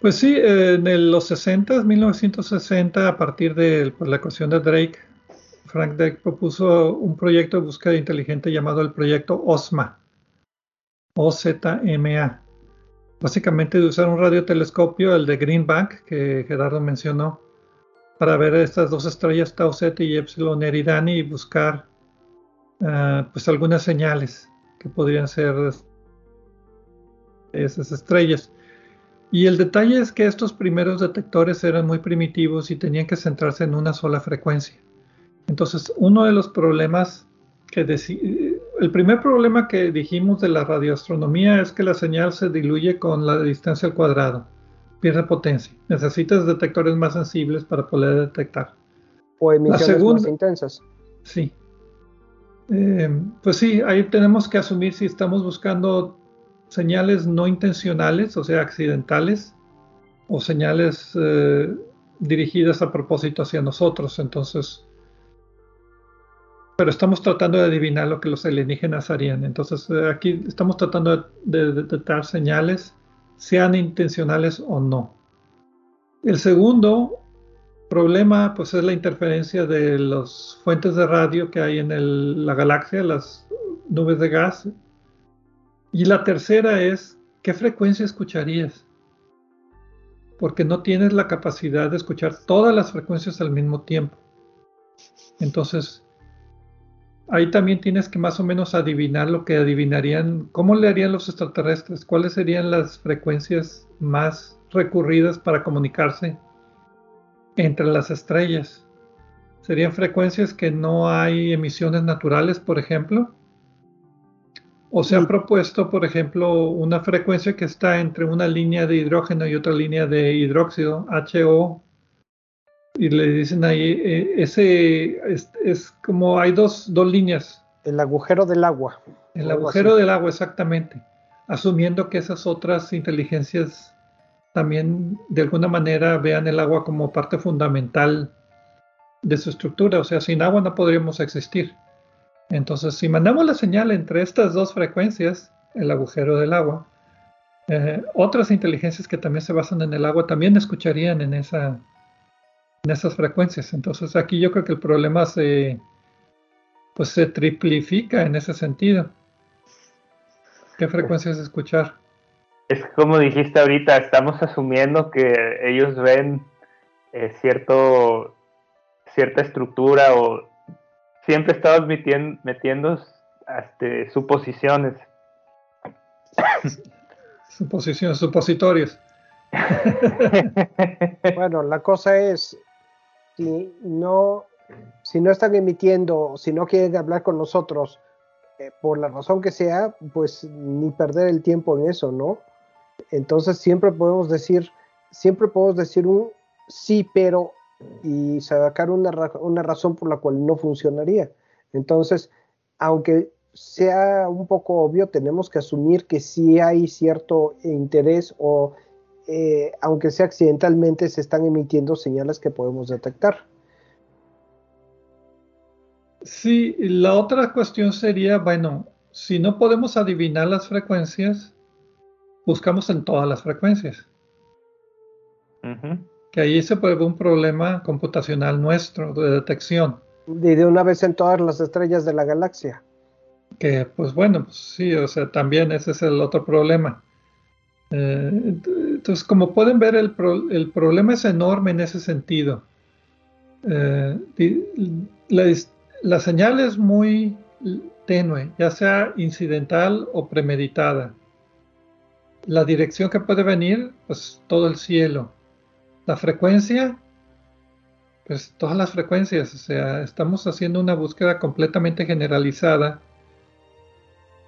Pues sí, en los 60, 1960, a partir de la ecuación de Drake, Frank Drake propuso un proyecto de búsqueda inteligente llamado el proyecto OSMA, OZMA. Básicamente de usar un radiotelescopio, el de Greenbank, que Gerardo mencionó, para ver estas dos estrellas Tau Z y Epsilon Eridani y buscar ah, pues algunas señales que podrían ser esas estrellas. Y el detalle es que estos primeros detectores eran muy primitivos y tenían que centrarse en una sola frecuencia. Entonces, uno de los problemas que el primer problema que dijimos de la radioastronomía es que la señal se diluye con la distancia al cuadrado, pierde potencia. Necesitas detectores más sensibles para poder detectar. O emisiones más intensas. Sí. Eh, pues sí, ahí tenemos que asumir si estamos buscando señales no intencionales, o sea, accidentales, o señales eh, dirigidas a propósito hacia nosotros. Entonces, pero estamos tratando de adivinar lo que los alienígenas harían. Entonces, eh, aquí estamos tratando de detectar señales, sean intencionales o no. El segundo problema pues es la interferencia de las fuentes de radio que hay en la galaxia, las nubes de gas. Y la tercera es, ¿qué frecuencia escucharías? Porque no tienes la capacidad de escuchar todas las frecuencias al mismo tiempo. Entonces, ahí también tienes que más o menos adivinar lo que adivinarían, cómo le harían los extraterrestres, cuáles serían las frecuencias más recurridas para comunicarse entre las estrellas. Serían frecuencias que no hay emisiones naturales, por ejemplo. O se ha propuesto, por ejemplo, una frecuencia que está entre una línea de hidrógeno y otra línea de hidróxido, HO. Y le dicen ahí, eh, ese es, como hay dos, dos líneas. El agujero del agua. El agujero del agua, exactamente. Asumiendo que esas otras inteligencias también de alguna manera vean el agua como parte fundamental de su estructura. O sea, sin agua no podríamos existir. Entonces, si mandamos la señal entre estas dos frecuencias, el agujero del agua, eh, otras inteligencias que también se basan en el agua también escucharían en, esa, en esas frecuencias. Entonces, aquí yo creo que el problema se, pues, se triplifica en ese sentido. ¿Qué frecuencias escuchar? es como dijiste ahorita, estamos asumiendo que ellos ven eh, cierto, cierta estructura o siempre estamos metiendo, metiendo este, suposiciones. Suposiciones, supositorios. bueno, la cosa es, si no, si no están emitiendo, si no quieren hablar con nosotros, eh, por la razón que sea, pues ni perder el tiempo en eso, ¿no? Entonces siempre podemos decir, siempre podemos decir un sí, pero y sacar una, una razón por la cual no funcionaría. Entonces, aunque sea un poco obvio, tenemos que asumir que sí hay cierto interés o eh, aunque sea accidentalmente, se están emitiendo señales que podemos detectar. Sí, la otra cuestión sería, bueno, si no podemos adivinar las frecuencias, buscamos en todas las frecuencias. Que ahí se puede ver un problema computacional nuestro de detección. Y de una vez en todas las estrellas de la galaxia. Que pues bueno, pues, sí, o sea, también ese es el otro problema. Eh, entonces, como pueden ver, el, problema es enorme en ese sentido. Eh, la, la señal es muy tenue, ya sea incidental o premeditada. La dirección que puede venir, pues todo el cielo. La frecuencia, pues todas las frecuencias, o sea, estamos haciendo una búsqueda completamente generalizada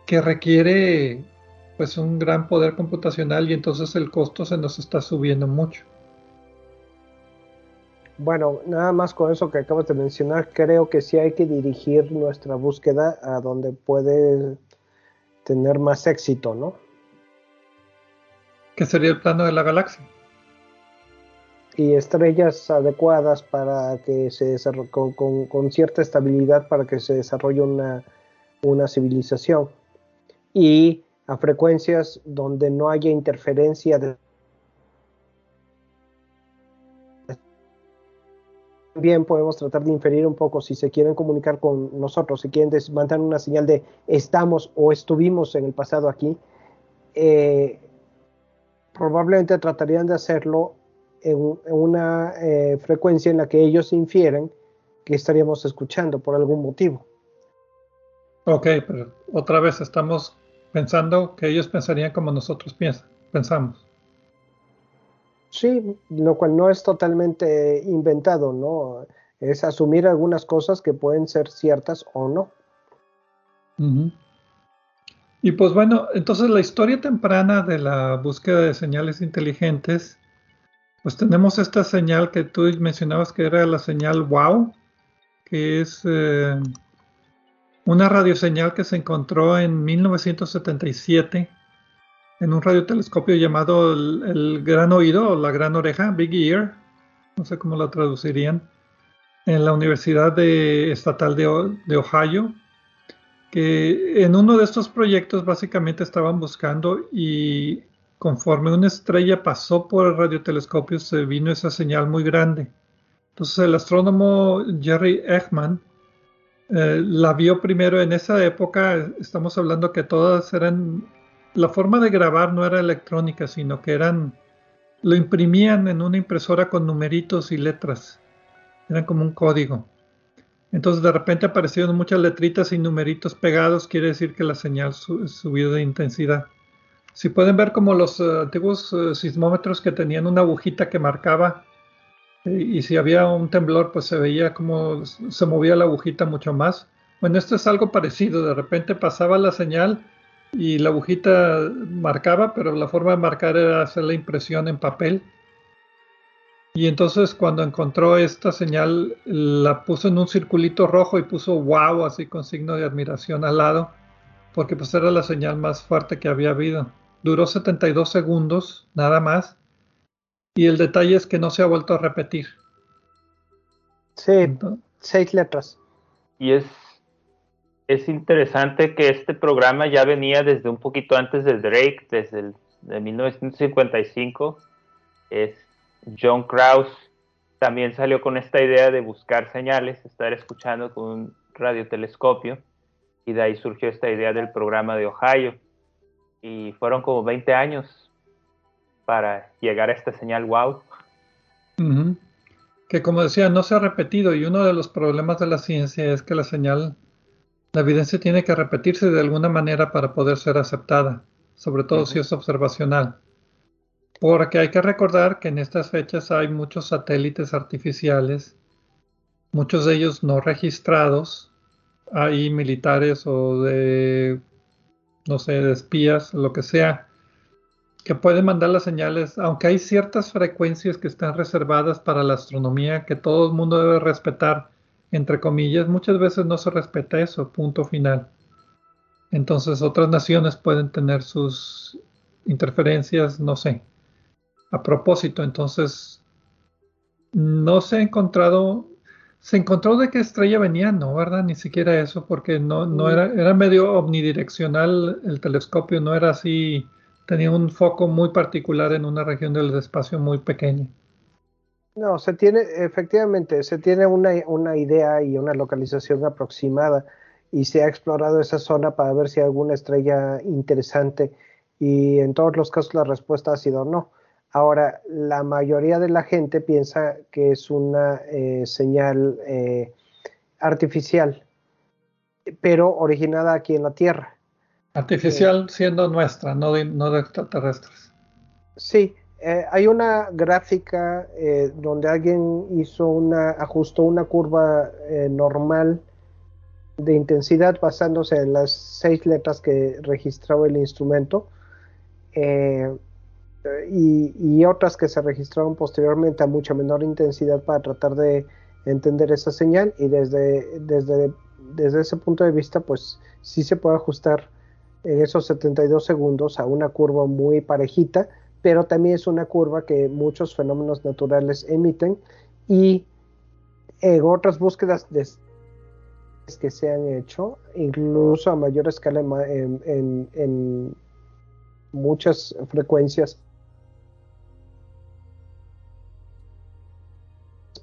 que requiere pues un gran poder computacional y entonces el costo se nos está subiendo mucho. Bueno, nada más con eso que acabas de mencionar, creo que sí hay que dirigir nuestra búsqueda a donde puede tener más éxito, ¿no? ¿Qué sería el plano de la galaxia? Y estrellas adecuadas para que se desarrolle, con, cierta estabilidad para que se desarrolle una, una civilización. Y a frecuencias donde no haya interferencia de También podemos tratar de inferir un poco si se quieren comunicar con nosotros, si quieren mandar una señal de estamos o estuvimos en el pasado aquí, eh, probablemente tratarían de hacerlo en, una eh, frecuencia en la que ellos infieren que estaríamos escuchando por algún motivo. Ok, pero otra vez estamos pensando que ellos pensarían como nosotros piensan, pensamos. Sí, lo cual no es totalmente inventado, ¿no? Es asumir algunas cosas que pueden ser ciertas o no. Y pues bueno, entonces la historia temprana de la búsqueda de señales inteligentes, pues tenemos esta señal que tú mencionabas que era la señal WOW, que es eh, una radioseñal que se encontró en 1977 en un radiotelescopio llamado el, Gran Oído o la Gran Oreja, Big Ear, no sé cómo lo traducirían, en la Universidad Estatal de, de Ohio, que en uno de estos proyectos básicamente estaban buscando y conforme una estrella pasó por el radiotelescopio se vino esa señal muy grande. Entonces el astrónomo Jerry Eggman eh, la vio primero en esa época, estamos hablando que todas eran la forma de grabar no era electrónica, sino que eran, lo imprimían en una impresora con numeritos y letras. Eran como un código. Entonces de repente aparecieron muchas letritas y numeritos pegados, quiere decir que la señal subió de intensidad. Si pueden ver como los eh, antiguos eh, sismómetros que tenían una agujita que marcaba y si había un temblor pues se veía como se movía la agujita mucho más. Bueno, esto es algo parecido, de repente pasaba la señal y la agujita marcaba, pero la forma de marcar era hacer la impresión en papel. Y entonces cuando encontró esta señal, la puso en un circulito rojo y puso wow, así con signo de admiración al lado, porque pues era la señal más fuerte que había habido. Duró 72 segundos, nada más. Y el detalle es que no se ha vuelto a repetir. Sí, seis letras. Y es es interesante que este programa ya venía desde un poquito antes de Drake, desde el, de 1955. Es John Krause también salió con esta idea de buscar señales, estar escuchando con un radiotelescopio, y de ahí surgió esta idea del programa de Ohio. Y fueron como 20 años para llegar a esta señal wow. Que como decía, no se ha repetido y uno de los problemas de la ciencia es que la señal la evidencia tiene que repetirse de alguna manera para poder ser aceptada, sobre todo si es observacional. Porque hay que recordar que en estas fechas hay muchos satélites artificiales, muchos de ellos no registrados, hay militares o de, no sé, de espías, lo que sea, que pueden mandar las señales, aunque hay ciertas frecuencias que están reservadas para la astronomía que todo el mundo debe respetar entre comillas, muchas veces no se respeta eso, punto final. Entonces otras naciones pueden tener sus interferencias, no sé, a propósito. Entonces, no se ha encontrado, se encontró de qué estrella venía, no, ¿verdad? Ni siquiera eso, porque no, no era, era medio omnidireccional el telescopio, no era así, tenía un foco muy particular en una región del espacio muy pequeña. No, se tiene, efectivamente, se tiene una, una, idea y una localización aproximada y se ha explorado esa zona para ver si hay alguna estrella interesante y en todos los casos la respuesta ha sido no. Ahora, la mayoría de la gente piensa que es una eh, señal eh, artificial, pero originada aquí en la Tierra. Artificial siendo nuestra, no de, no de extraterrestres. Sí, Eh, hay una gráfica eh, donde alguien hizo una, ajustó una curva eh, normal de intensidad basándose en las seis letras que registraba el instrumento y, otras que se registraron posteriormente a mucha menor intensidad para tratar de entender esa señal y desde, desde, desde ese punto de vista pues sí se puede ajustar en esos 72 segundos a una curva muy parejita pero también es una curva que muchos fenómenos naturales emiten y en otras búsquedas que se han hecho, incluso a mayor escala en, muchas frecuencias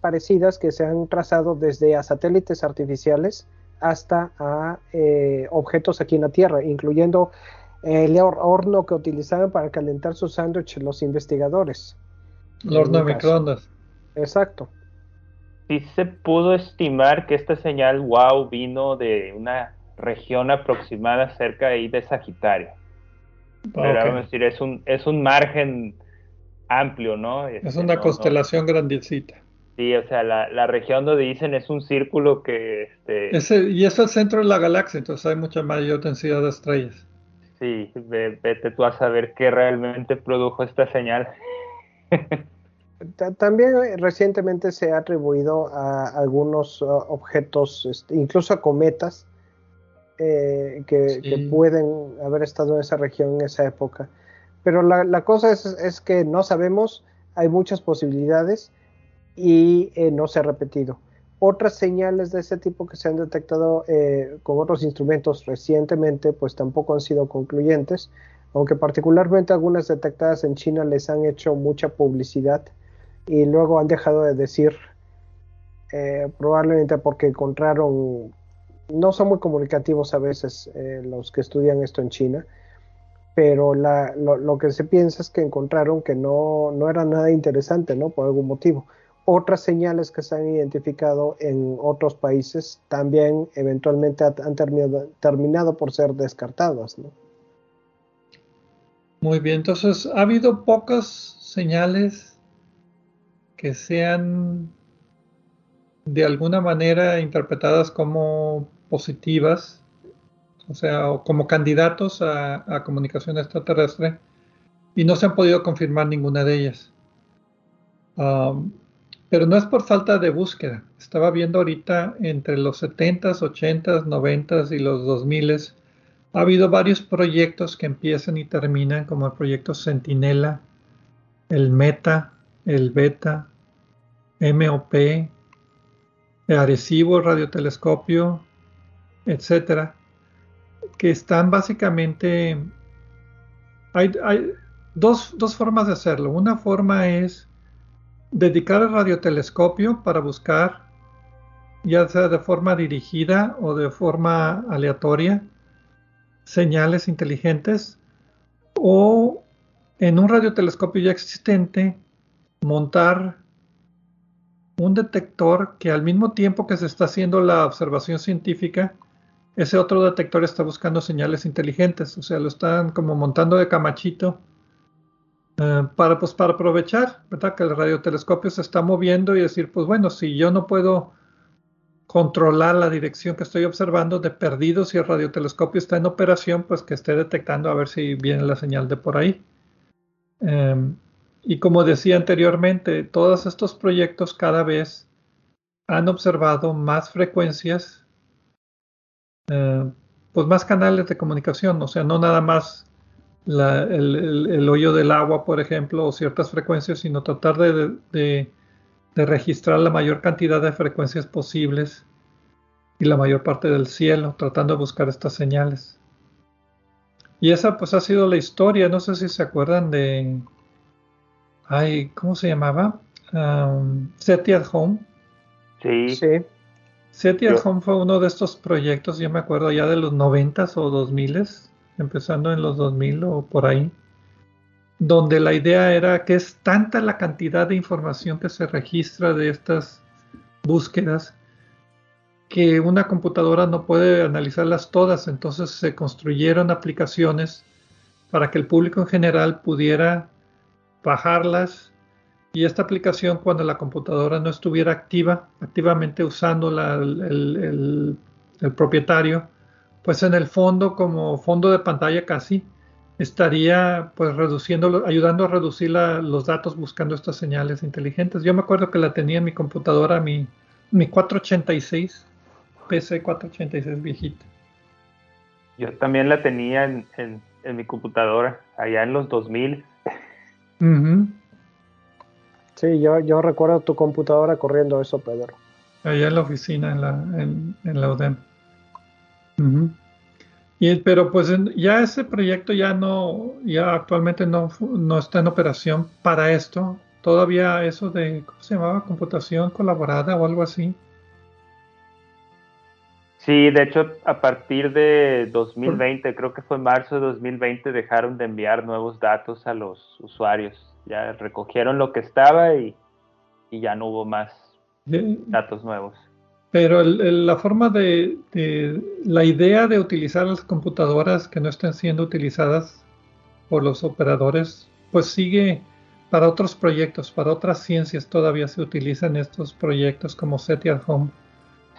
parecidas que se han trazado desde a satélites artificiales hasta a eh, objetos aquí en la Tierra, incluyendo el horno que utilizaban para calentar sus sándwiches los investigadores. El horno de microondas. Exacto. Sí se pudo estimar que esta señal wow vino de una región aproximada cerca de de Sagitario. Pero decir, es un, es un margen amplio, ¿no? es este, una constelación grandecita. Sí, o sea, la, la, región donde dicen es un círculo que... Este... y es el centro de la galaxia, entonces hay mucha mayor densidad de estrellas. Sí, vete tú a saber qué realmente produjo esta señal. También eh, recientemente se ha atribuido a algunos uh, objetos, este, incluso a cometas, eh, que, pueden haber estado en esa región en esa época. Pero la, cosa es, que no sabemos, hay muchas posibilidades y eh, no se ha repetido. Otras señales de ese tipo que se han detectado eh, con otros instrumentos recientemente, pues tampoco han sido concluyentes, aunque particularmente algunas detectadas en China les han hecho mucha publicidad y luego han dejado de decir, eh, probablemente porque encontraron, no son muy comunicativos a veces eh, los que estudian esto en China, pero lo, lo, que se piensa es que encontraron que no, no era nada interesante, ¿no? Por algún motivo otras señales que se han identificado en otros países también eventualmente han terminado, por ser descartadas. Muy bien, entonces ha habido pocas señales que sean de alguna manera interpretadas como positivas, o sea, como candidatos a, comunicación extraterrestre, y no se han podido confirmar ninguna de ellas. Um, pero no es por falta de búsqueda. Estaba viendo ahorita entre los 70s, 80s, 90s y los 2000s. Ha habido varios proyectos que empiezan y terminan, como el proyecto Sentinela, el Meta, el Beta, MOP, Arecibo, radiotelescopio, etcétera, que están básicamente. Hay, hay dos, dos formas de hacerlo. Una forma es dedicar el radiotelescopio para buscar, ya sea de forma dirigida o de forma aleatoria, señales inteligentes o en un radiotelescopio ya existente montar un detector que al mismo tiempo que se está haciendo la observación científica, ese otro detector está buscando señales inteligentes, o sea, lo están como montando de camachito eh, para, pues, para aprovechar, ¿verdad? Que el radiotelescopio se está moviendo y decir, pues bueno, si yo no puedo controlar la dirección que estoy observando de perdido, si el radiotelescopio está en operación, pues que esté detectando a ver si viene la señal de por ahí. Em, y como decía anteriormente, todos estos proyectos cada vez han observado más frecuencias, eh, pues más canales de comunicación, o sea, no nada más el, hoyo del agua, por ejemplo, o ciertas frecuencias, sino tratar de, registrar la mayor cantidad de frecuencias posibles y la mayor parte del cielo, tratando de buscar estas señales. Y esa pues ha sido la historia, no sé si se acuerdan de... Ay, ¿cómo se llamaba? Um, SETI at Home. Sí. sí. SETI at Home fue uno de estos proyectos, yo me acuerdo ya de los noventas o dos miles, empezando en los 2000 o por ahí, donde la idea era que es tanta la cantidad de información que se registra de estas búsquedas que una computadora no puede analizarlas todas, entonces se construyeron aplicaciones para que el público en general pudiera bajarlas. Y esta aplicación cuando la computadora no estuviera activa, activamente usando el, propietario, pues en el fondo como fondo de pantalla casi estaría pues reduciendo, ayudando a reducir los datos buscando estas señales inteligentes. Yo me acuerdo que la tenía en mi computadora, mi, mi 486, PC 486 viejita. Yo también la tenía en, en, mi computadora, allá en los 2000. Sí, yo, yo recuerdo tu computadora corriendo eso, Pedro. Allá en la oficina, en la, en, la UDEM. Y, pero pues ya ese proyecto ya no, ya actualmente no, no está en operación para esto. Todavía eso de, ¿cómo se llamaba? Computación colaborada o algo así. Sí, de hecho, a partir de 2020, creo que fue marzo de 2020, dejaron de enviar nuevos datos a los usuarios. Ya recogieron lo que estaba y, ya no hubo más datos nuevos. Pero la forma de, la idea de utilizar las computadoras que no estén siendo utilizadas por los operadores, pues sigue para otros proyectos, para otras ciencias todavía se utilizan estos proyectos como SETI at Home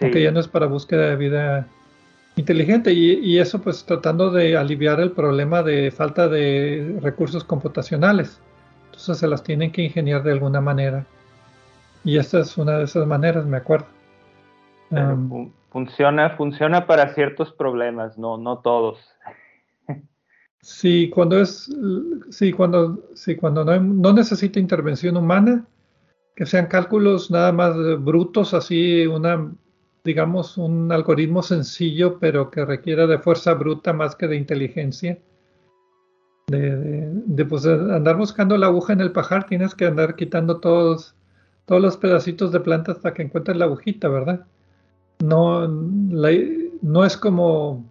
aunque ya no es para búsqueda de vida inteligente y, eso pues tratando de aliviar el problema de falta de recursos computacionales. Entonces se las tienen que ingeniar de alguna manera. Y esta es una de esas maneras, me acuerdo. Funciona, funciona para ciertos problemas, no, no todos. sí, cuando es, sí, cuando, sí, cuando no, no necesita intervención humana, que sean cálculos nada más brutos, así una digamos, un algoritmo sencillo, pero que requiera de fuerza bruta más que de inteligencia. De, pues, andar buscando la aguja en el pajar, tienes que andar quitando todos, todos los pedacitos de planta hasta que encuentres la agujita, ¿verdad? No, no es como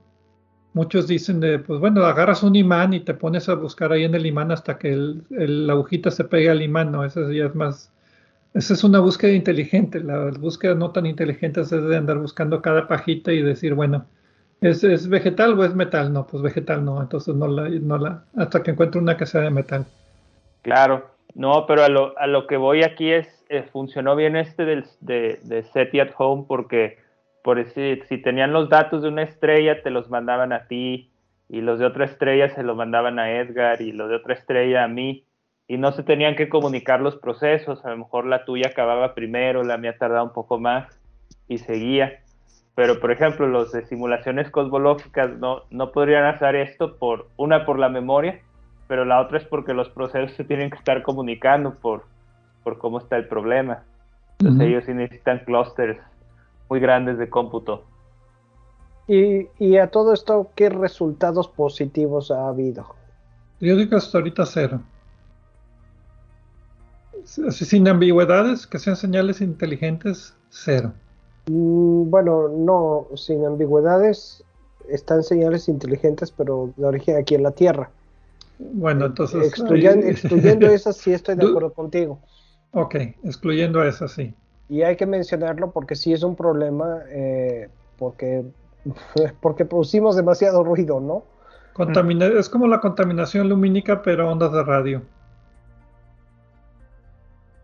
muchos dicen de, pues bueno, agarras un imán y te pones a buscar ahí en el imán hasta que el, la agujita se pegue al imán, no, eso ya es más, esa es una búsqueda inteligente. La búsqueda no tan inteligente es de andar buscando cada pajita y decir, bueno, ¿es, vegetal o es metal? No, pues vegetal no. Entonces no la, no la, hasta que encuentre una que sea de metal. Claro, no, pero a lo, a lo que voy aquí es, eh, funcionó bien este del, de, de SETI at Home porque por si, si tenían los datos de una estrella, te los mandaban a ti y los de otra estrella se los mandaban a Edgar y los de otra estrella a mí y no se tenían que comunicar los procesos, a lo mejor la tuya acababa primero, la mía tardaba un poco más y seguía. Pero, por ejemplo, los de simulaciones cosmológicas no, no podrían hacer esto por una por la memoria, pero la otra es porque los procesos se tienen que estar comunicando por, por cómo está el problema. Entonces ellos sí necesitan clústeres muy grandes de cómputo. Y, y, a todo esto, ¿qué resultados positivos ha habido? Yo digo hasta ahorita cero sin ambigüedades, que sean señales inteligentes, cero. Mm, bueno, no, sin ambigüedades están señales inteligentes, pero de origen aquí en la Tierra. Bueno, entonces... excluyendo esas, sí estoy de acuerdo contigo. Ok, excluyendo esas, sí. Y hay que mencionarlo porque sí es un problema, eh, porque, porque pusimos demasiado ruido, ¿no? es como la contaminación lumínica, pero ondas de radio.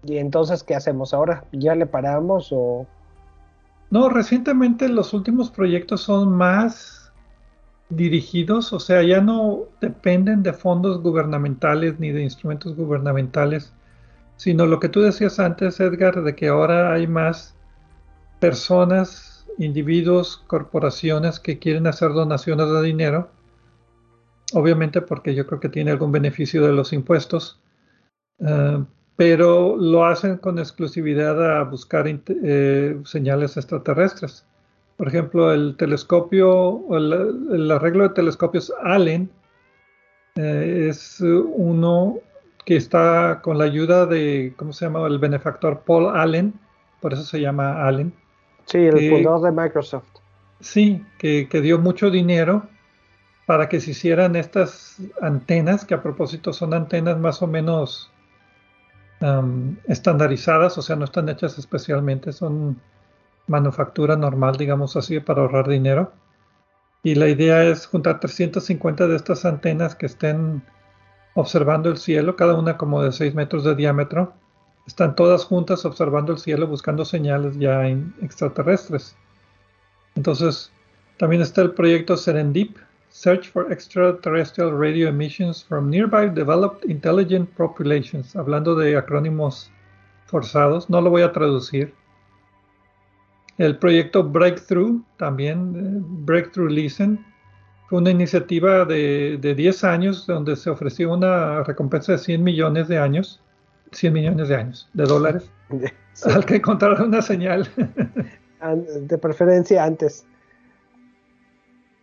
¿Y entonces qué hacemos ahora? ¿Ya le paramos o...? No, recientemente los últimos proyectos son más dirigidos, o sea, ya no dependen de fondos gubernamentales ni de instrumentos gubernamentales, sino lo que tú decías antes, Edgar, de que ahora hay más personas, individuos, corporaciones que quieren hacer donaciones de dinero, obviamente porque yo creo que tiene algún beneficio de los impuestos, uh, pero lo hacen con exclusividad a buscar eh, señales extraterrestres. Por ejemplo, el telescopio, el, arreglo de telescopios Allen eh, es uno que está con la ayuda de, ¿cómo se llama? El benefactor Paul Allen, por eso se llama Allen. Sí, el fundador de Microsoft. Sí, que, que dio mucho dinero para que se hicieran estas antenas, que a propósito son antenas más o menos estandarizadas, o sea, no están hechas especialmente, son manufactura normal, digamos así, para ahorrar dinero. Y la idea es juntar 350 de estas antenas que estén observando el cielo, cada una como de 6 metros de diámetro. Están todas juntas observando el cielo, buscando señales ya extraterrestres. Entonces, también está el proyecto Serendip, Search for Extraterrestrial Radio Emissions from Nearby Developed Intelligent Populations, hablando de acrónimos forzados, no lo voy a traducir. El proyecto Breakthrough, también eh, Breakthrough Listen, una iniciativa de, de 10 años donde se ofreció una recompensa de 100 millones de años, 100 millones de años, de dólares, al que encontrara una señal. de preferencia antes.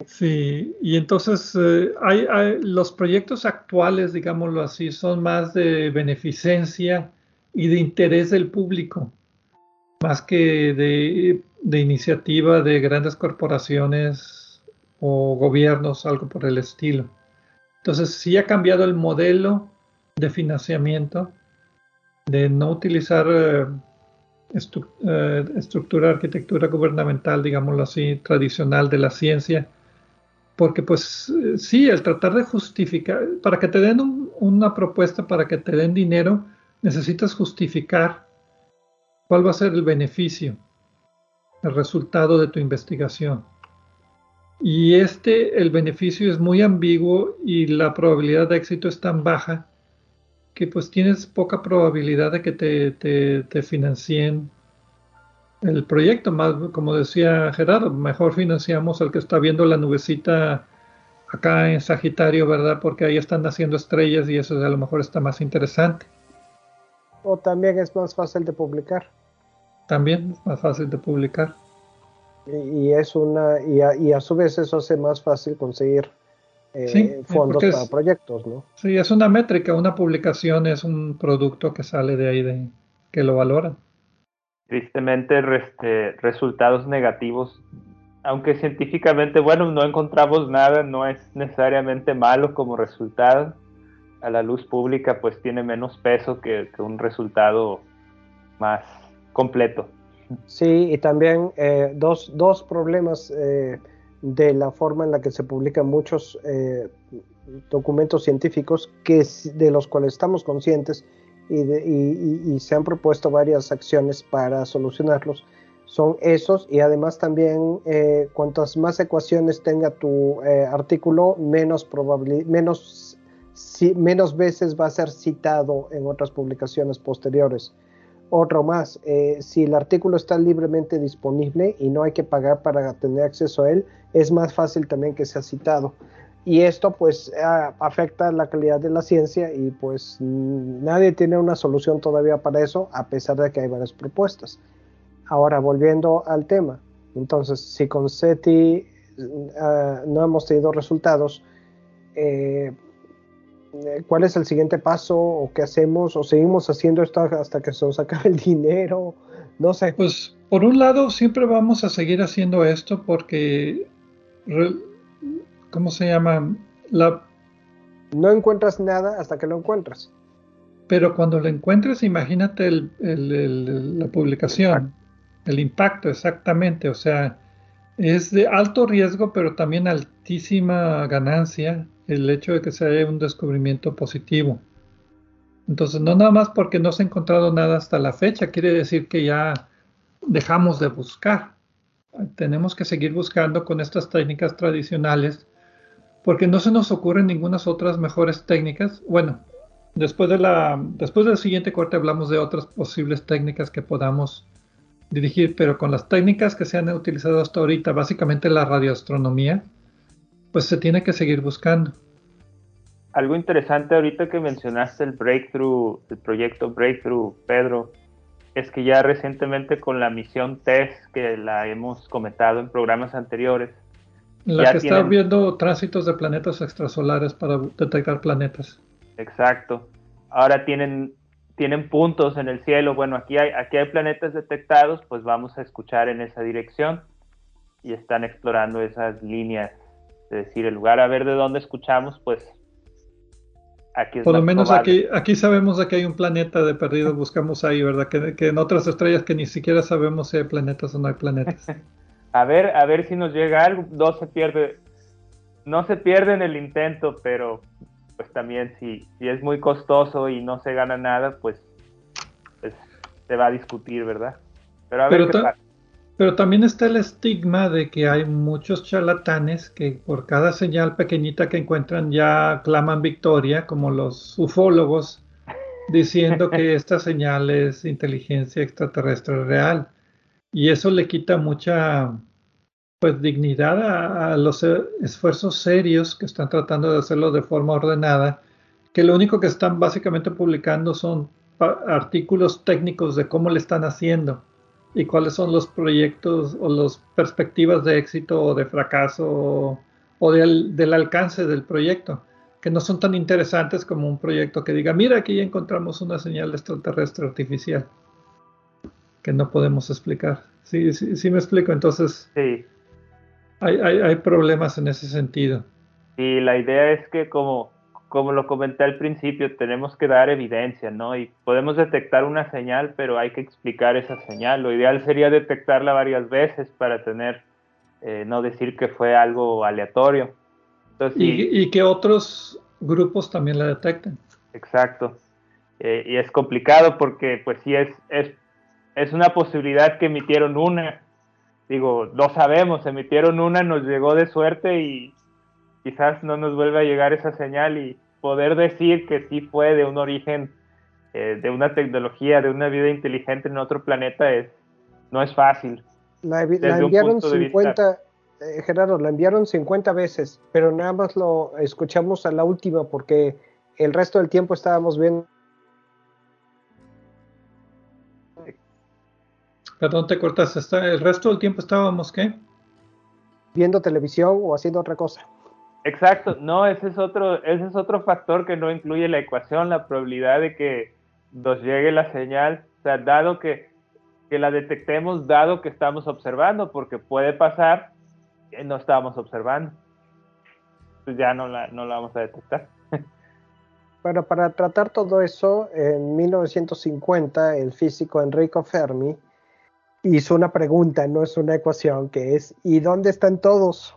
Sí, y entonces eh, hay, los proyectos actuales, digámoslo así, son más de beneficencia y de interés del público, más que de, de iniciativa de grandes corporaciones o gobiernos, algo por el estilo. Entonces sí ha cambiado el modelo de financiamiento, de no utilizar eh, eh, estructura, arquitectura gubernamental, digámoslo así, tradicional de la ciencia, porque pues eh, sí, el tratar de justificar, para que te den una propuesta, para que te den dinero, necesitas justificar cuál va a ser el beneficio, el resultado de tu investigación. Y este, el beneficio es muy ambiguo y la probabilidad de éxito es tan baja que pues tienes poca probabilidad de que te, te, te financien el proyecto, más como decía Gerardo, mejor financiamos al que está viendo la nubecita acá en Sagitario, ¿verdad? Porque ahí están naciendo estrellas y eso a lo mejor está más interesante. O también es más fácil de publicar. También es más fácil de publicar. Y, es una y a, y a, su vez eso hace más fácil conseguir eh, fondos para proyectos, ¿no? Sí, es una métrica, una publicación es un producto que sale de ahí de que lo valoran tristemente este, resultados negativos. Aunque científicamente, bueno, no encontramos nada, no es necesariamente malo como resultado. A la luz pública pues tiene menos peso que, un resultado más completo. Sí, y también eh, dos, dos, problemas eh, de la forma en la que se publican muchos eh, documentos científicos que de los cuales estamos conscientes y, se han propuesto varias acciones para solucionarlos. Son esos y además también eh, cuantas más ecuaciones tenga tu eh, artículo, menos, menos, menos veces va a ser citado en otras publicaciones posteriores. Otro más, eh, si el artículo está libremente disponible y no hay que pagar para tener acceso a él, es más fácil también que sea citado. Y esto pues afecta la calidad de la ciencia y pues nadie tiene una solución todavía para eso a pesar de que hay varias propuestas. Ahora volviendo al tema, entonces si con SETI ah, no hemos tenido resultados, eh, ¿cuál es el siguiente paso o qué hacemos o seguimos haciendo esto hasta que se nos acabe el dinero? No sé. Pues por un lado siempre vamos a seguir haciendo esto porque ¿cómo se llama? La... No encuentras nada hasta que lo encuentras. Pero cuando lo encuentres, imagínate la publicación, el impacto exactamente. O sea, es de alto riesgo, pero también altísima ganancia el hecho de que sea un descubrimiento positivo. Entonces, no nada más porque no se ha encontrado nada hasta la fecha, quiere decir que ya dejamos de buscar. Tenemos que seguir buscando con estas técnicas tradicionales porque no se nos ocurren ninguna otras mejores técnicas. Bueno, después, de la, después del siguiente corte hablamos de otras posibles técnicas que podamos dirigir, pero con las técnicas que se han utilizado hasta ahorita, básicamente la radioastronomía, pues se tiene que seguir buscando. Algo interesante ahorita que mencionaste el Breakthrough, el proyecto Breakthrough, Pedro, es que ya recientemente con la misión TESS, que la hemos comentado en programas anteriores, la que está viendo tránsitos de planetas extrasolares para detectar planetas. Exacto. Ahora tienen, tienen puntos en el cielo. Bueno, aquí hay, aquí hay planetas detectados, pues vamos a escuchar en esa dirección. Y están explorando esas líneas. Es decir, el lugar a ver de dónde escuchamos, pues aquí es Por lo menos aquí, aquí sabemos de que hay un planeta de perdido, buscamos ahí, ¿verdad? Que, que en otras estrellas que ni siquiera sabemos si hay planetas o no hay planetas. A ver, a ver si nos llega algo. No se pierde, no se pierde en el intento, pero, pues también si, si es muy costoso y no se gana nada, pues, pues se va a discutir, ¿verdad? Pero a ver qué pasa. Pero también está el estigma de que hay muchos charlatanes que por cada señal pequeñita que encuentran ya claman victoria, como los ufólogos, diciendo que esta señal es inteligencia extraterrestre real. Y eso le quita mucha pues dignidad a, los esfuerzos serios que están tratando de hacerlo de forma ordenada, que lo único que están básicamente publicando son artículos técnicos de cómo le están haciendo y cuáles son los proyectos o las perspectivas de éxito o de fracaso o, del, alcance del proyecto, que no son tan interesantes como un proyecto que diga, mira, aquí encontramos una señal extraterrestre artificial que no podemos explicar. Sí, sí, sí me explico. Entonces, sí. Hay, hay, hay problemas en ese sentido. Y la idea es que como como lo comenté al principio, tenemos que dar evidencia, ¿no? Y podemos detectar una señal, pero hay que explicar esa señal. Lo ideal sería detectarla varias veces para tener, eh, no decir que fue algo aleatorio. y, que otros grupos también la detecten. Exacto. Eh, y es complicado porque, pues sí, es, es, es una posibilidad que emitieron una. Digo, lo sabemos, emitieron una, nos llegó de suerte y quizás no nos vuelva a llegar esa señal y poder decir que sí fue de un origen eh, de una tecnología, de una vida inteligente en otro planeta, es, no es fácil. La, enviaron 50, eh, Gerardo, la enviaron 50 veces, pero nada más lo escuchamos a la última porque el resto del tiempo estábamos viendo. Perdón, te cortaste. ¿El resto del tiempo estábamos qué? Viendo televisión o haciendo otra cosa. Exacto, no, ese es otro, ese es otro factor que no incluye la ecuación, la probabilidad de que nos llegue la señal, o sea, dado que, que la detectemos, dado que estamos observando, porque puede pasar que no estábamos observando. Pues ya no la, no la vamos a detectar. Bueno, para tratar todo eso, en 1950 el físico Enrico Fermi hizo una pregunta, no es una ecuación, que es ¿y dónde están todos?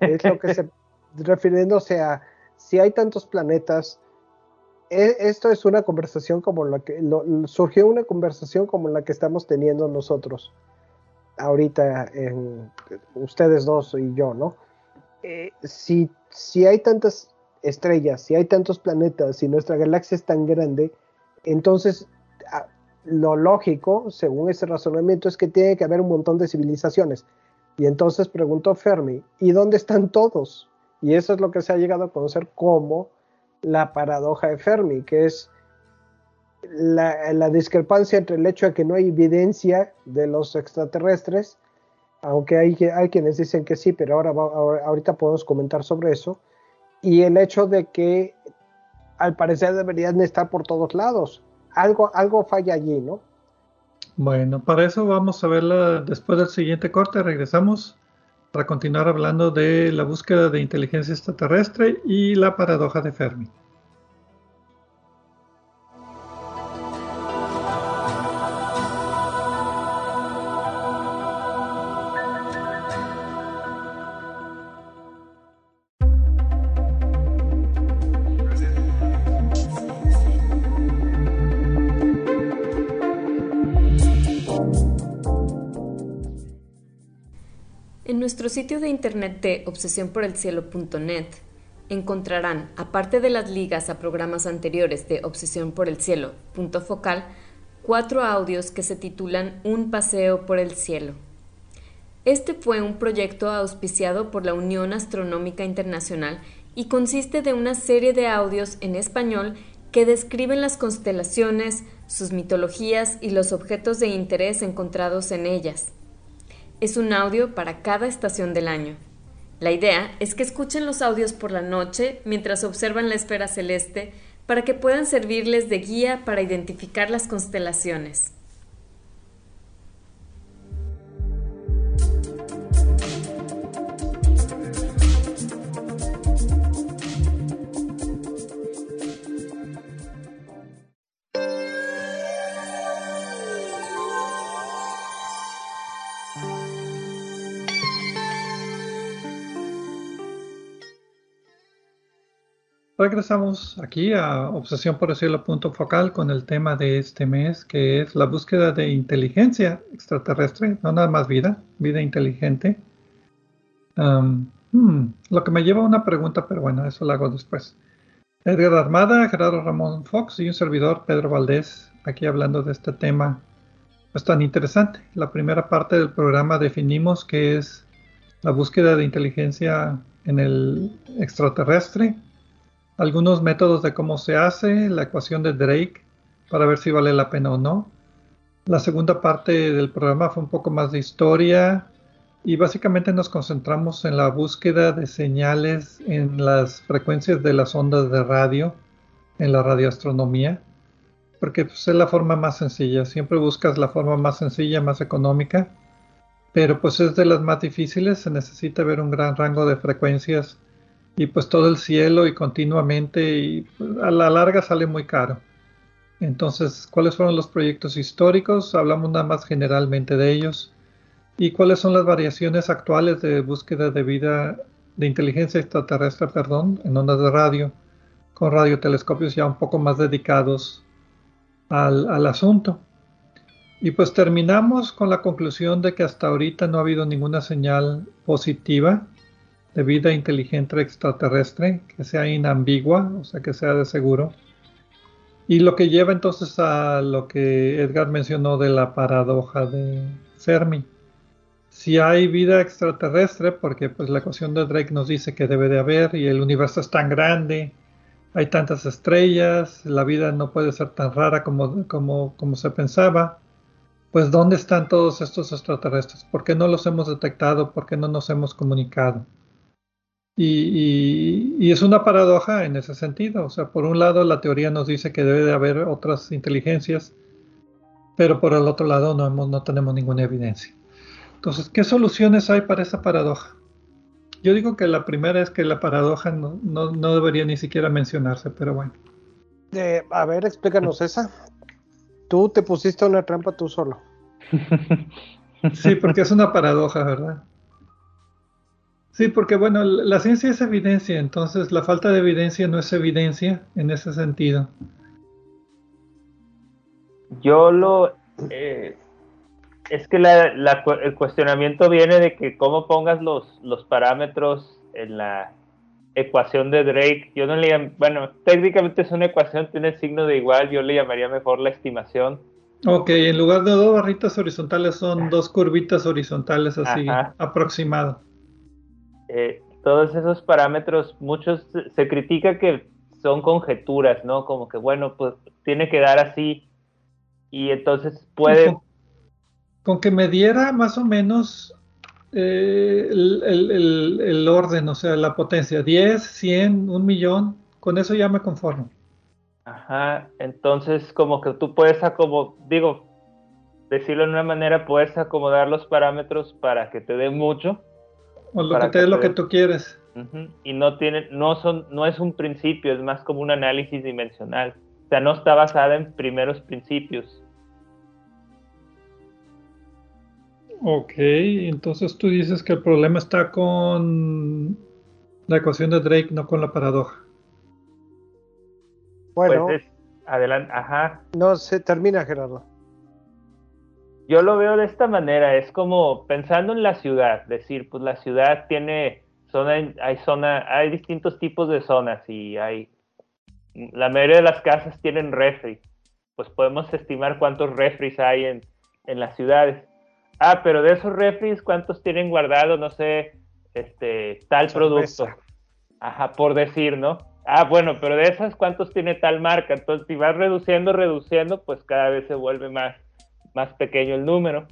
Es lo que se refiriéndose a si hay tantos planetas, e, esto es una conversación como la que surgió una conversación como la que estamos teniendo nosotros ahorita en ustedes dos y yo, ¿no? Eh, si, si hay tantas estrellas, si hay tantos planetas, si nuestra galaxia es tan grande, entonces lo lógico, según ese razonamiento, es que tiene que haber un montón de civilizaciones. Y entonces preguntó Fermi, ¿y dónde están todos? Y eso es lo que se ha llegado a conocer como la paradoja de Fermi, que es la, discrepancia entre el hecho de que no hay evidencia de los extraterrestres, aunque hay, hay quienes dicen que sí, pero ahora, ahorita podemos comentar sobre eso, y el hecho de que al parecer deberían estar por todos lados. Algo, algo falla allí, ¿no? Bueno, para eso vamos a verla después del siguiente corte. Regresamos para continuar hablando de la búsqueda de inteligencia extraterrestre y la paradoja de Fermi. Nuestro sitio de internet de obsesionporelcielo.net encontrarán, aparte de las ligas a programas anteriores de Obsesión por el Cielo, cuatro audios que se titulan Un paseo por el cielo. Este fue un proyecto auspiciado por la Unión Astronómica Internacional y consiste de una serie de audios en español que describen las constelaciones, sus mitologías y los objetos de interés encontrados en ellas es un audio para cada estación del año. La idea es que escuchen los audios por la noche mientras observan la esfera celeste para que puedan servirles de guía para identificar las constelaciones. Regresamos aquí a Obsesión por el Cielo punto focal con el tema de este mes, que es la búsqueda de inteligencia extraterrestre, no nada más vida, vida inteligente. Hmm, lo que me lleva a una pregunta, pero bueno, eso lo hago después. Edgar Armada, Gerardo Ramón Fox y un servidor, Pedro Valdés, aquí hablando de este tema pues tan interesante. La primera parte del programa definimos que es la búsqueda de inteligencia en el extraterrestre, algunos métodos de cómo se hace, la ecuación de Drake para ver si vale la pena o no. La segunda parte del programa fue un poco más de historia y básicamente nos concentramos en la búsqueda de señales en las frecuencias de las ondas de radio, en la radioastronomía, porque pues, es la forma más sencilla. Siempre buscas la forma más sencilla, más económica pero pues es de las más difíciles, se necesita ver un gran rango de frecuencias y pues todo el cielo y continuamente y a la larga sale muy caro. Entonces, ¿cuáles fueron los proyectos históricos? Hablamos nada más generalmente de ellos. ¿Y cuáles son las variaciones actuales de búsqueda de vida, de inteligencia extraterrestre, perdón, en ondas de radio, con radiotelescopios ya un poco más dedicados al asunto? Y pues terminamos con la conclusión de que hasta ahorita no ha habido ninguna señal positiva de vida inteligente extraterrestre que sea inambigua, o sea, que sea de seguro. Y lo que lleva entonces a lo que Edgar mencionó de la paradoja de Fermi. Si hay vida extraterrestre, porque pues la ecuación de Drake nos dice que debe de haber y el universo es tan grande, hay tantas estrellas, la vida no puede ser tan rara como, como, como se pensaba pues ¿dónde están todos estos extraterrestres? ¿Por qué no los hemos detectado? ¿Por qué no nos hemos comunicado? Y, es una paradoja en ese sentido. O sea, por un lado la teoría nos dice que debe de haber otras inteligencias, pero por el otro lado no, no tenemos ninguna evidencia. Entonces, ¿qué soluciones hay para esa paradoja? Yo digo que la primera es que la paradoja no, no, debería ni siquiera mencionarse, pero bueno. Eh, a ver, explícanos esa. Tú te pusiste una trampa tú solo. sí, porque es una paradoja, ¿verdad? Sí, porque bueno, la ciencia es evidencia, entonces la falta de evidencia no es evidencia en ese sentido. Yo lo... Eh, es que el cuestionamiento viene de que cómo pongas los, los parámetros en la, ecuación de Drake, yo no le bueno, técnicamente es una ecuación, tiene signo de igual, yo le llamaría mejor la estimación. Ok, en lugar de dos barritas horizontales son dos curvitas horizontales así, aproximado. Eh, todos esos parámetros, muchos se critica que son conjeturas, ¿no? Como que, bueno, pues tiene que dar así y entonces puede... con que me diera más o menos eh, el, orden, o sea, la potencia, 10, 100, un millón, con eso ya me conformo. Ajá, entonces como que tú puedes acomodar, digo, decirlo de una manera, puedes acomodar los parámetros para que te dé mucho. O lo que te dé lo que tú quieres. Y no tiene, no son, no es un principio, es más como un análisis dimensional. O sea, no está basada en primeros principios. Ok, entonces tú dices que el problema está con la ecuación de Drake, no con la paradoja. Bueno, pues adelante, ajá. No se termina, Gerardo. Yo lo veo de esta manera, es como pensando en la ciudad, decir, pues la ciudad tiene zona, hay zona, hay distintos tipos de zonas y hay, la mayoría de las casas tienen refri, pues podemos estimar cuántos refris hay en, en las ciudades ah, pero de esos refris, ¿cuántos tienen guardado, no sé, este, tal producto? Ajá, por decir, ¿no? Ah, bueno, pero de esas, ¿cuántos tiene tal marca? Entonces, si vas reduciendo, reduciendo, pues cada vez se vuelve más, más pequeño el número.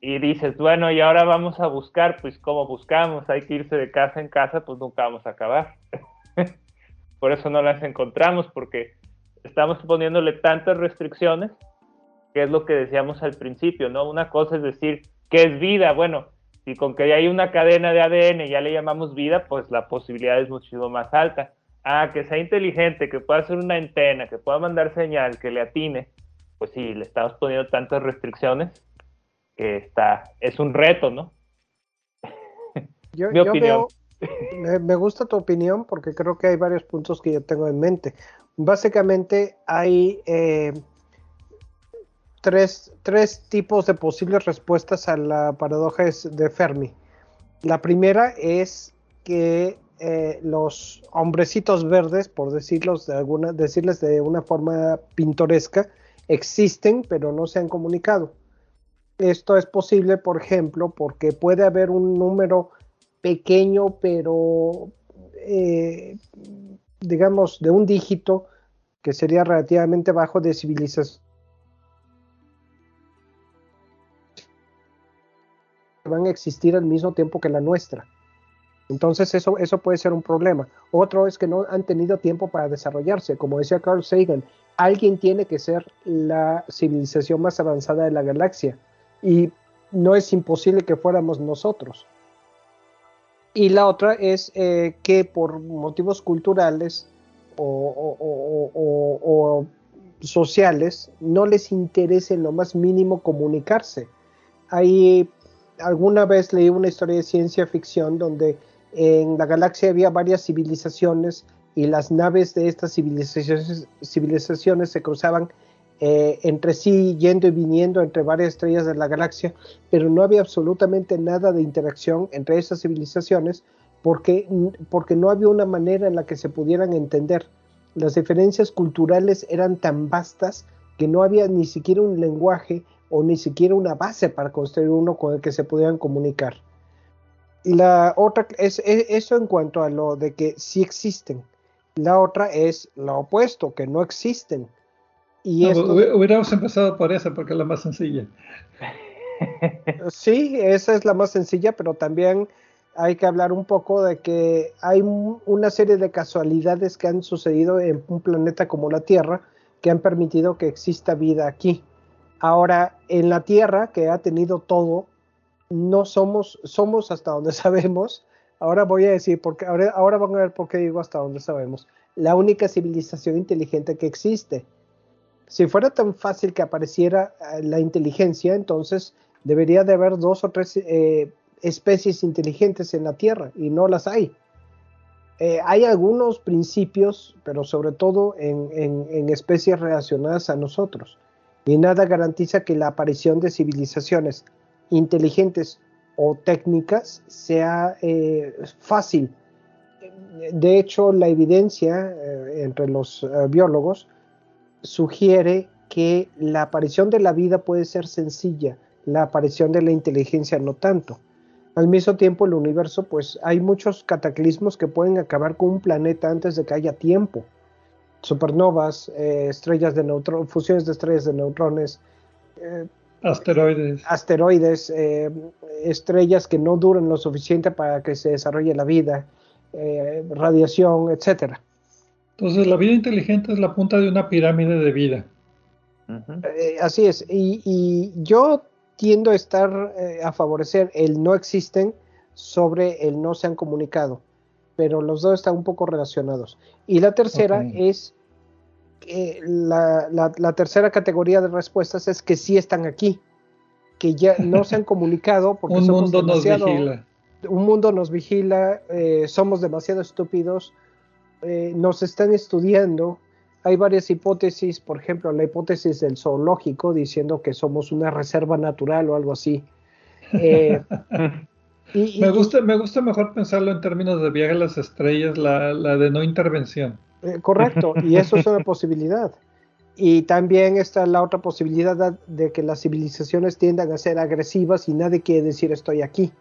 Y dices, bueno, y ahora vamos a buscar, pues, ¿cómo buscamos? Hay que irse de casa en casa, pues nunca vamos a acabar. por eso no las encontramos, porque estamos poniéndole tantas restricciones que es lo que decíamos al principio, ¿no? Una cosa es decir, ¿qué es vida? Bueno, si con que hay una cadena de ADN ya le llamamos vida, pues la posibilidad es muchísimo más alta. Ah, que sea inteligente, que pueda hacer una antena, que pueda mandar señal, que le atine, pues sí, le estamos poniendo tantas restricciones que está, es un reto, ¿no? Yo, veo Me, gusta tu opinión porque creo que hay varios puntos que yo tengo en mente. Básicamente hay eh, tres, tipos de posibles respuestas a la paradoja de Fermi. La primera es que eh, los hombrecitos verdes, por decirlos de alguna, decirles de una forma pintoresca, existen pero no se han comunicado. Esto es posible, por ejemplo, porque puede haber un número pequeño, pero eh, digamos de un dígito que sería relativamente bajo de civilización. van a existir al mismo tiempo que la nuestra. Entonces eso, eso puede ser un problema. Otro es que no han tenido tiempo para desarrollarse. Como decía Carl Sagan, alguien tiene que ser la civilización más avanzada de la galaxia. Y no es imposible que fuéramos nosotros. Y la otra es eh, que por motivos culturales o, sociales no les interese en lo más mínimo comunicarse. Hay, alguna vez leí una historia de ciencia ficción donde en la galaxia había varias civilizaciones y las naves de estas civilizaciones, civilizaciones se cruzaban eh, entre sí, yendo y viniendo entre varias estrellas de la galaxia, pero no había absolutamente nada de interacción entre esas civilizaciones porque, porque no había una manera en la que se pudieran entender. Las diferencias culturales eran tan vastas que no había ni siquiera un lenguaje o ni siquiera una base para construir uno con el que se pudieran comunicar. Y la otra es, es, eso en cuanto a lo de que sí existen. La otra es lo opuesto, que no existen. Y Hubiéramos empezado por esa porque es la más sencilla. Sí, esa es la más sencilla, pero también hay que hablar un poco de que hay una serie de casualidades que han sucedido en un planeta como la Tierra que han permitido que exista vida aquí. Ahora, en la Tierra, que ha tenido todo, no somos, somos hasta donde sabemos. Ahora voy a decir, porque ahora, ahora van a ver por qué digo hasta donde sabemos. La única civilización inteligente que existe si fuera tan fácil que apareciera eh, la inteligencia, entonces debería de haber dos o tres eh, especies inteligentes en la Tierra y no las hay. Eh, hay algunos principios, pero sobre todo en, especies relacionadas a nosotros. Y nada garantiza que la aparición de civilizaciones inteligentes o técnicas sea fácil. De hecho, la evidencia entre los biólogos sugiere que la aparición de la vida puede ser sencilla, la aparición de la inteligencia no tanto. Al mismo tiempo, el universo, pues hay muchos cataclismos que pueden acabar con un planeta antes de que haya tiempo. Supernovas, eh, estrellas de neutrones, fusiones de estrellas de neutrones, eh, asteroides, asteroides eh, estrellas que no duran lo suficiente para que se desarrolle la vida, radiación, etcétera. Entonces, la vida inteligente es la punta de una pirámide de vida. Eh, así es. Y, yo tiendo a estar eh, a favorecer el no existen sobre el no se han comunicado. Pero los dos están un poco relacionados. Y la tercera es la, la, tercera categoría de respuestas es que sí están aquí, que ya no se han comunicado porque un mundo nos vigila. Un mundo nos vigila, eh, somos demasiado estúpidos eh, nos están estudiando. Hay varias hipótesis, por ejemplo, la hipótesis del zoológico diciendo que somos una reserva natural o algo así. Eh, me, gusta, me gusta mejor pensarlo en términos de viaje a las estrellas, la, de no intervención. Eh, correcto, y eso es una posibilidad. Y también está la otra posibilidad de que las civilizaciones tiendan a ser agresivas y nadie quiere decir estoy aquí.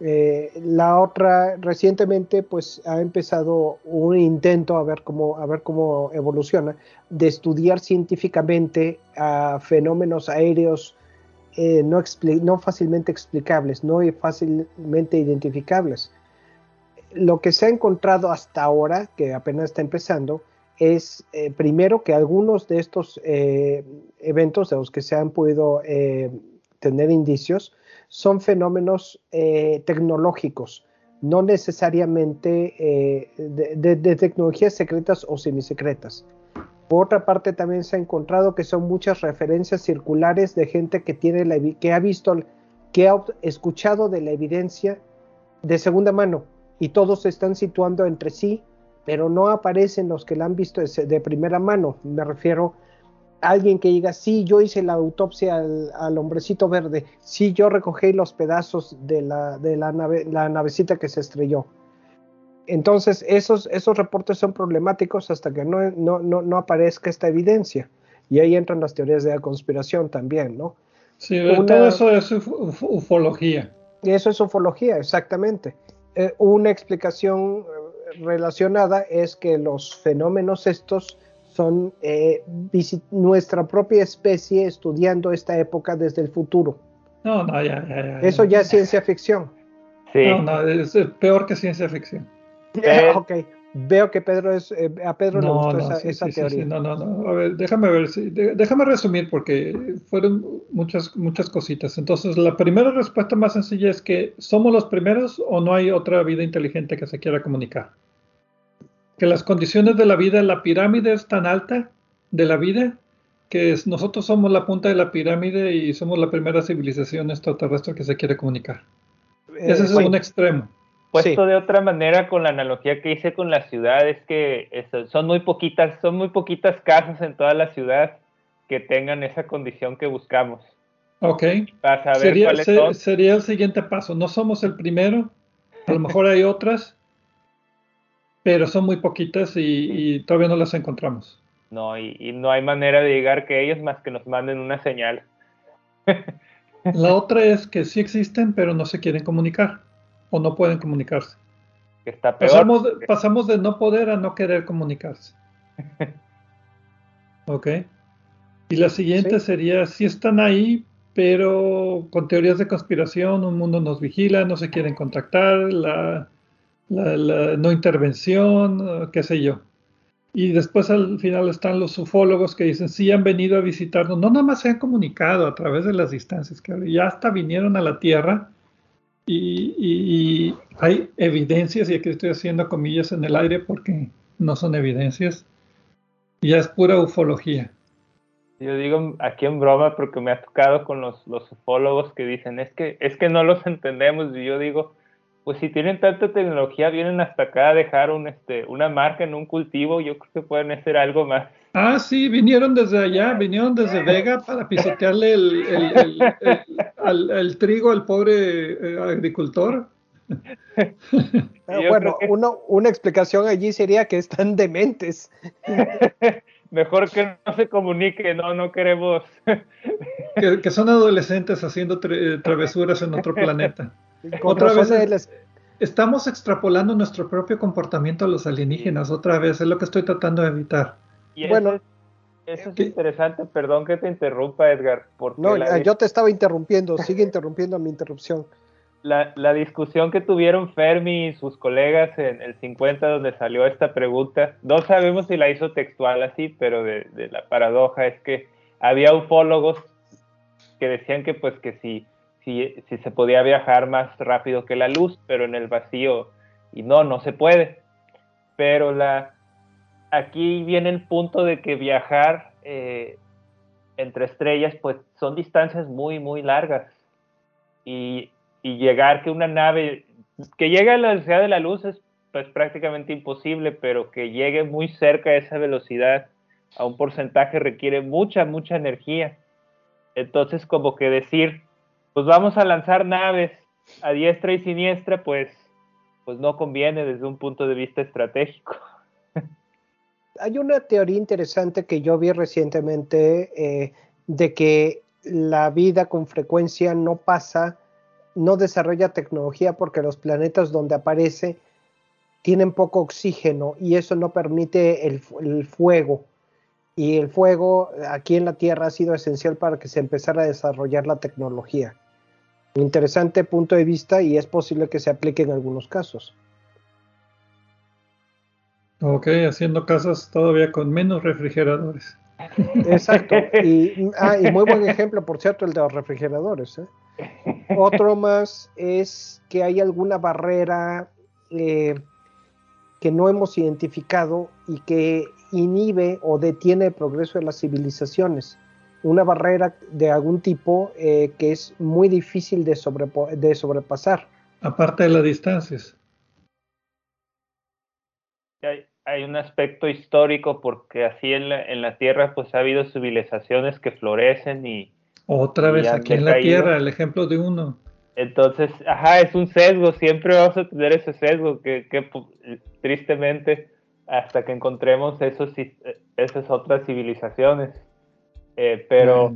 Eh, la otra, recientemente, pues ha empezado un intento a ver cómo, a ver cómo evoluciona, de estudiar científicamente a fenómenos aéreos eh, no, no fácilmente explicables, no fácilmente identificables. Lo que se ha encontrado hasta ahora, que apenas está empezando, es eh, primero que algunos de estos eventos de los que se han podido tener indicios, son fenómenos eh, tecnológicos, no necesariamente eh, de, tecnologías secretas o semisecretas. Por otra parte, también se ha encontrado que son muchas referencias circulares de gente que, tiene que ha visto, que ha escuchado de la evidencia de segunda mano, y todos se están situando entre sí, pero no aparecen los que la han visto de, primera mano. Me refiero a alguien que diga, sí, yo hice la autopsia al, hombrecito verde, sí, yo recogí los pedazos de la, de la, nave, la navecita que se estrelló. Entonces, esos, esos reportes son problemáticos hasta que no, no, no, aparezca esta evidencia. Y ahí entran las teorías de la conspiración también, ¿no? Sí, todo eso es ufología. Eso es ufología, exactamente. Eh, una explicación eh, relacionada es que los fenómenos estos son eh, nuestra propia especie estudiando esta época desde el futuro. No, no, ya, ya, ya. Eso ya es ciencia ficción. Sí. No, no, es peor que ciencia ficción. ok, veo que Pedro es, eh, a Pedro le gustó esa, teoría. no, no, no. A ver, déjame ver, déjame resumir porque fueron muchas, muchas cositas. Entonces, la primera respuesta más sencilla es que somos los primeros o no hay otra vida inteligente que se quiera comunicar. Que las condiciones de la vida, la pirámide es tan alta de la vida que nosotros somos la punta de la pirámide y somos la primera civilización extraterrestre que se quiere comunicar. Ese es un extremo. Puesto de otra manera con la analogía que hice con la ciudad, es que son muy poquitas, son muy poquitas casas en toda la ciudad que tengan esa condición que buscamos. Ok. sería, sería el siguiente paso. No somos el primero, a lo mejor hay otras, pero son muy poquitas y, todavía no las encontramos. No, y, y, no hay manera de llegar que ellos más que nos manden una señal. La otra es que sí existen, pero no se quieren comunicar o no pueden comunicarse. Está peor. Pasamos, de no poder a no querer comunicarse. ok. Y la siguiente sería, si están ahí, pero con teorías de conspiración, un mundo nos vigila, no se quieren contactar, la, la, no intervención, qué sé yo. Y después al final están los ufólogos que dicen, sí han venido a visitarnos, no nada más se han comunicado a través de las distancias, que ya hasta vinieron a la Tierra y, hay evidencias, y aquí estoy haciendo comillas en el aire porque no son evidencias, ya es pura ufología. Yo digo aquí en broma porque me ha tocado con los, los ufólogos que dicen, es que, es que no los entendemos, y yo digo, pues si tienen tanta tecnología, vienen hasta acá a dejar un, este, una marca en un cultivo, yo creo que pueden hacer algo más. Ah, sí, vinieron desde allá, vinieron desde Vega para pisotearle el, trigo al pobre eh, agricultor. bueno, una explicación allí sería que están dementes. Mejor que no se comunique, no, no queremos. que, son adolescentes haciendo travesuras en otro planeta. Otra vez estamos extrapolando nuestro propio comportamiento a los alienígenas, otra vez, es lo que estoy tratando de evitar bueno, eso, es interesante, perdón que te interrumpa, Edgar. Porque no, yo te estaba interrumpiendo, sigue interrumpiendo mi interrupción. La, la, discusión que tuvieron Fermi y sus colegas en el 50 donde salió esta pregunta, no sabemos si la hizo textual así, pero de, de la paradoja es que había ufólogos que decían que pues que si, si, si se podía viajar más rápido que la luz, pero en el vacío, y no, no se puede. Pero la, aquí viene el punto de que viajar eh, entre estrellas, pues son distancias muy, muy largas. Y, llegar que una nave, que llegue a la velocidad de la luz es pues prácticamente imposible, pero que llegue muy cerca a esa velocidad a un porcentaje requiere mucha, mucha energía. Entonces, como que decir, pues vamos a lanzar naves a diestra y siniestra, pues, pues no conviene desde un punto de vista estratégico. hay una teoría interesante que yo vi recientemente eh, de que la vida con frecuencia no pasa, no desarrolla tecnología porque los planetas donde aparece tienen poco oxígeno y eso no permite el, fuego. Y el fuego aquí en la Tierra ha sido esencial para que se empezara a desarrollar la tecnología. Interesante punto de vista y es posible que se aplique en algunos casos. Ok, haciendo casas todavía con menos refrigeradores. Exacto. Y, ah, y muy buen ejemplo, por cierto, el de los refrigeradores. ¿eh? Otro más es que hay alguna barrera eh, que no hemos identificado y que inhibe o detiene el progreso de las civilizaciones. Una barrera de algún tipo eh, que es muy difícil de, de sobrepasar. Aparte de las distancias. hay, un aspecto histórico porque así en la, en la Tierra pues ha habido civilizaciones que florecen y... Otra vez aquí en la Tierra, el ejemplo de uno. Entonces, ajá, es un sesgo, siempre vamos a tener ese sesgo que, que tristemente hasta que encontremos esos, esas otras civilizaciones. Eh, pero,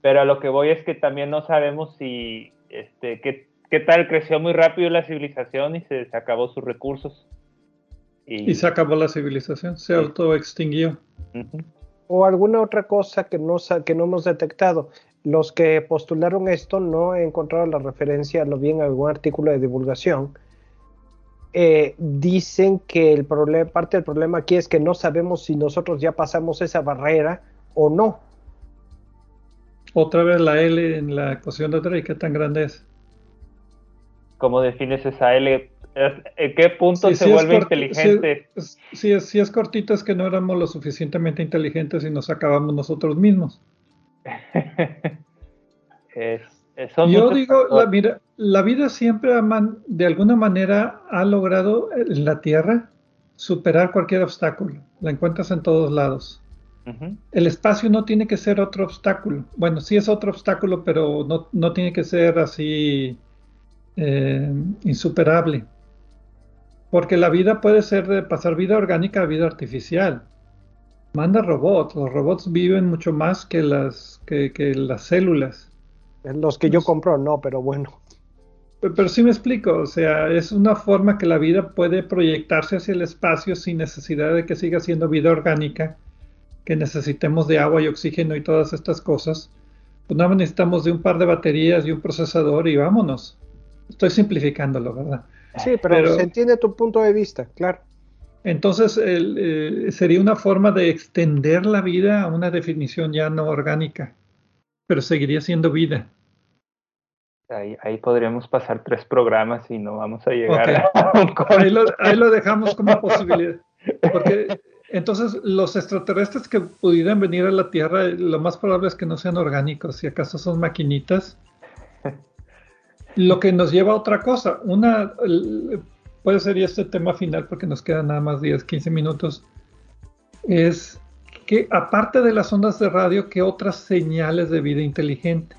pero a lo que voy es que también no sabemos si, este, qué, qué tal creció muy rápido la civilización y se, se acabó sus recursos. Y, se acabó la civilización, se autoextinguió. O alguna otra cosa que no, que no hemos detectado. Los que postularon esto no he encontrado la referencia, lo vi en algún artículo de divulgación. Eh, dicen que el problema, parte del problema aquí es que no sabemos si nosotros ya pasamos esa barrera o no. Otra vez la L en la ecuación de Drake, ¿qué tan grande es? ¿Cómo defines esa L ¿En qué punto se vuelve inteligente? Si es, si, es, cortito es que no éramos lo suficientemente inteligentes y nos acabamos nosotros mismos. Yo digo, la, la vida siempre de alguna manera ha logrado en la Tierra superar cualquier obstáculo. La encuentras en todos lados. El espacio no tiene que ser otro obstáculo. Bueno, sí es otro obstáculo, pero no, no tiene que ser así eh, insuperable. Porque la vida puede ser de pasar vida orgánica a vida artificial. Manda robots. Los robots viven mucho más que las, que, las células. Los que yo compro no, pero bueno. Pero, sí me explico, o sea, es una forma que la vida puede proyectarse hacia el espacio sin necesidad de que siga siendo vida orgánica, que necesitemos de agua y oxígeno y todas estas cosas. Pues nada necesitamos de un par de baterías y un procesador y vámonos. Estoy simplificándolo, ¿verdad? Sí, pero, se entiende tu punto de vista, claro. Entonces, eh, sería una forma de extender la vida a una definición ya no orgánica, pero seguiría siendo vida. Ahí, ahí podríamos pasar tres programas y no vamos a llegar a ahí, lo, ahí lo dejamos como posibilidad. Porque entonces los extraterrestres que pudieran venir a la Tierra, lo más probable es que no sean orgánicos, si acaso son maquinitas lo que nos lleva a otra cosa. Una, puede ser este tema final porque nos quedan nada más 10, 15 minutos. Es que aparte de las ondas de radio, ¿qué otras señales de vida inteligente?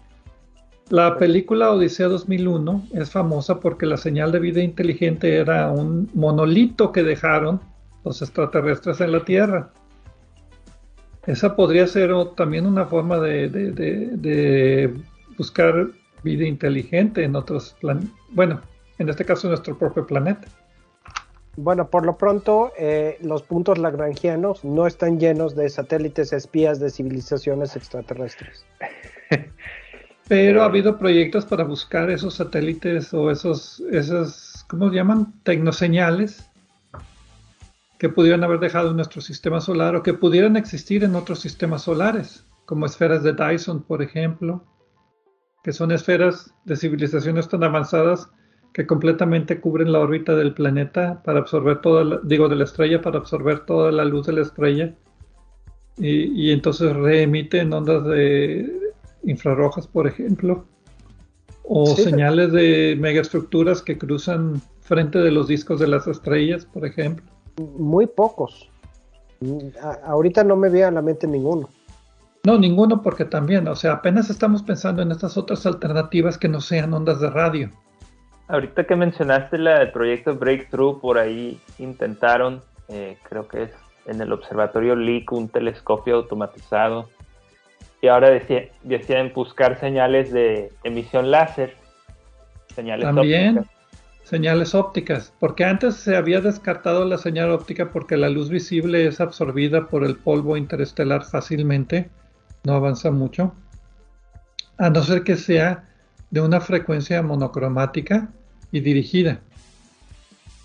La película Odisea 2001 es famosa porque la señal de vida inteligente era un monolito que dejaron los extraterrestres en la Tierra. Esa podría ser también una forma de, de buscar vida inteligente en otros planetas. Bueno, en este caso nuestro propio planeta. Bueno, por lo pronto, eh, los puntos lagrangianos no están llenos de satélites espías de civilizaciones extraterrestres. Pero ha habido proyectos para buscar esos satélites o esos, esos, ¿cómo se llaman? Tecnoseñales que pudieran haber dejado en nuestro sistema solar o que pudieran existir en otros sistemas solares, como esferas de Dyson, por ejemplo, que son esferas de civilizaciones tan avanzadas que completamente cubren la órbita del planeta para absorber toda, digo, de la estrella, para absorber toda la luz de la estrella. Y, entonces reemiten ondas de infrarrojas, por ejemplo, o señales de megaestructuras que cruzan frente de los discos de las estrellas, por ejemplo. Muy pocos. ahorita no me viene a la mente ninguno. No, ninguno porque también, o sea, apenas estamos pensando en estas otras alternativas que no sean ondas de radio. Ahorita que mencionaste la del proyecto Breakthrough, por ahí intentaron, eh, creo que es en el observatorio LEAK, un telescopio automatizado. Y ahora decían, buscar señales de emisión láser, señales También, señales ópticas, porque antes se había descartado la señal óptica porque la luz visible es absorbida por el polvo interestelar fácilmente no avanza mucho, a no ser que sea de una frecuencia monocromática y dirigida.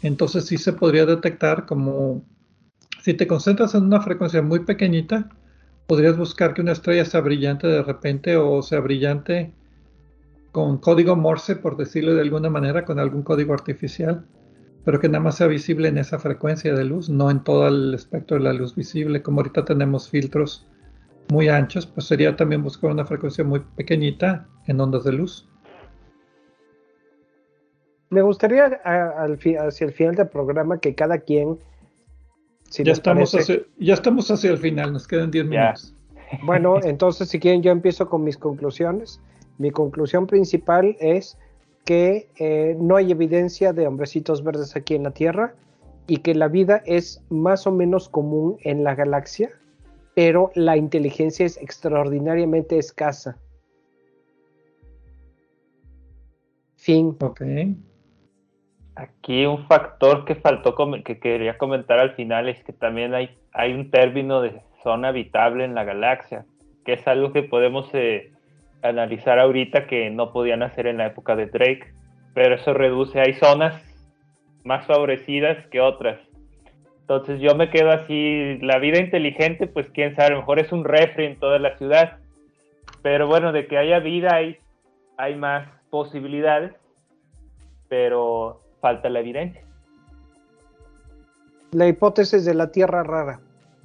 Entonces sí se podría detectar como si te concentras en una frecuencia muy pequeñita, podrías buscar que una estrella sea brillante de repente o sea brillante con código Morse, por decirlo de alguna manera, con algún código artificial, pero que nada más sea visible en esa frecuencia de luz, no en todo el espectro de la luz visible, como ahorita tenemos filtros muy anchos, pues sería también buscar una frecuencia muy pequeñita en ondas de luz. Me gustaría hacia el final del programa que cada quien ya, estamos hacia, ya estamos hacia el final, nos quedan 10 minutos. Bueno, entonces si quieren yo empiezo con mis conclusiones. Mi conclusión principal es que eh, no hay evidencia de hombrecitos verdes aquí en la Tierra y que la vida es más o menos común en la galaxia, pero la inteligencia es extraordinariamente escasa. Fin. Ok. Aquí un factor que faltó que quería comentar al final es que también hay, hay un término de zona habitable en la galaxia, que es algo que podemos eh, analizar ahorita que no podían hacer en la época de Drake, pero eso reduce, hay zonas más favorecidas que otras. Entonces yo me quedo así, la vida inteligente, pues quién sabe, a lo mejor es un refri en toda la ciudad, pero bueno, de que haya vida hay, hay más posibilidades, pero falta la evidencia. La hipótesis de la Tierra rara.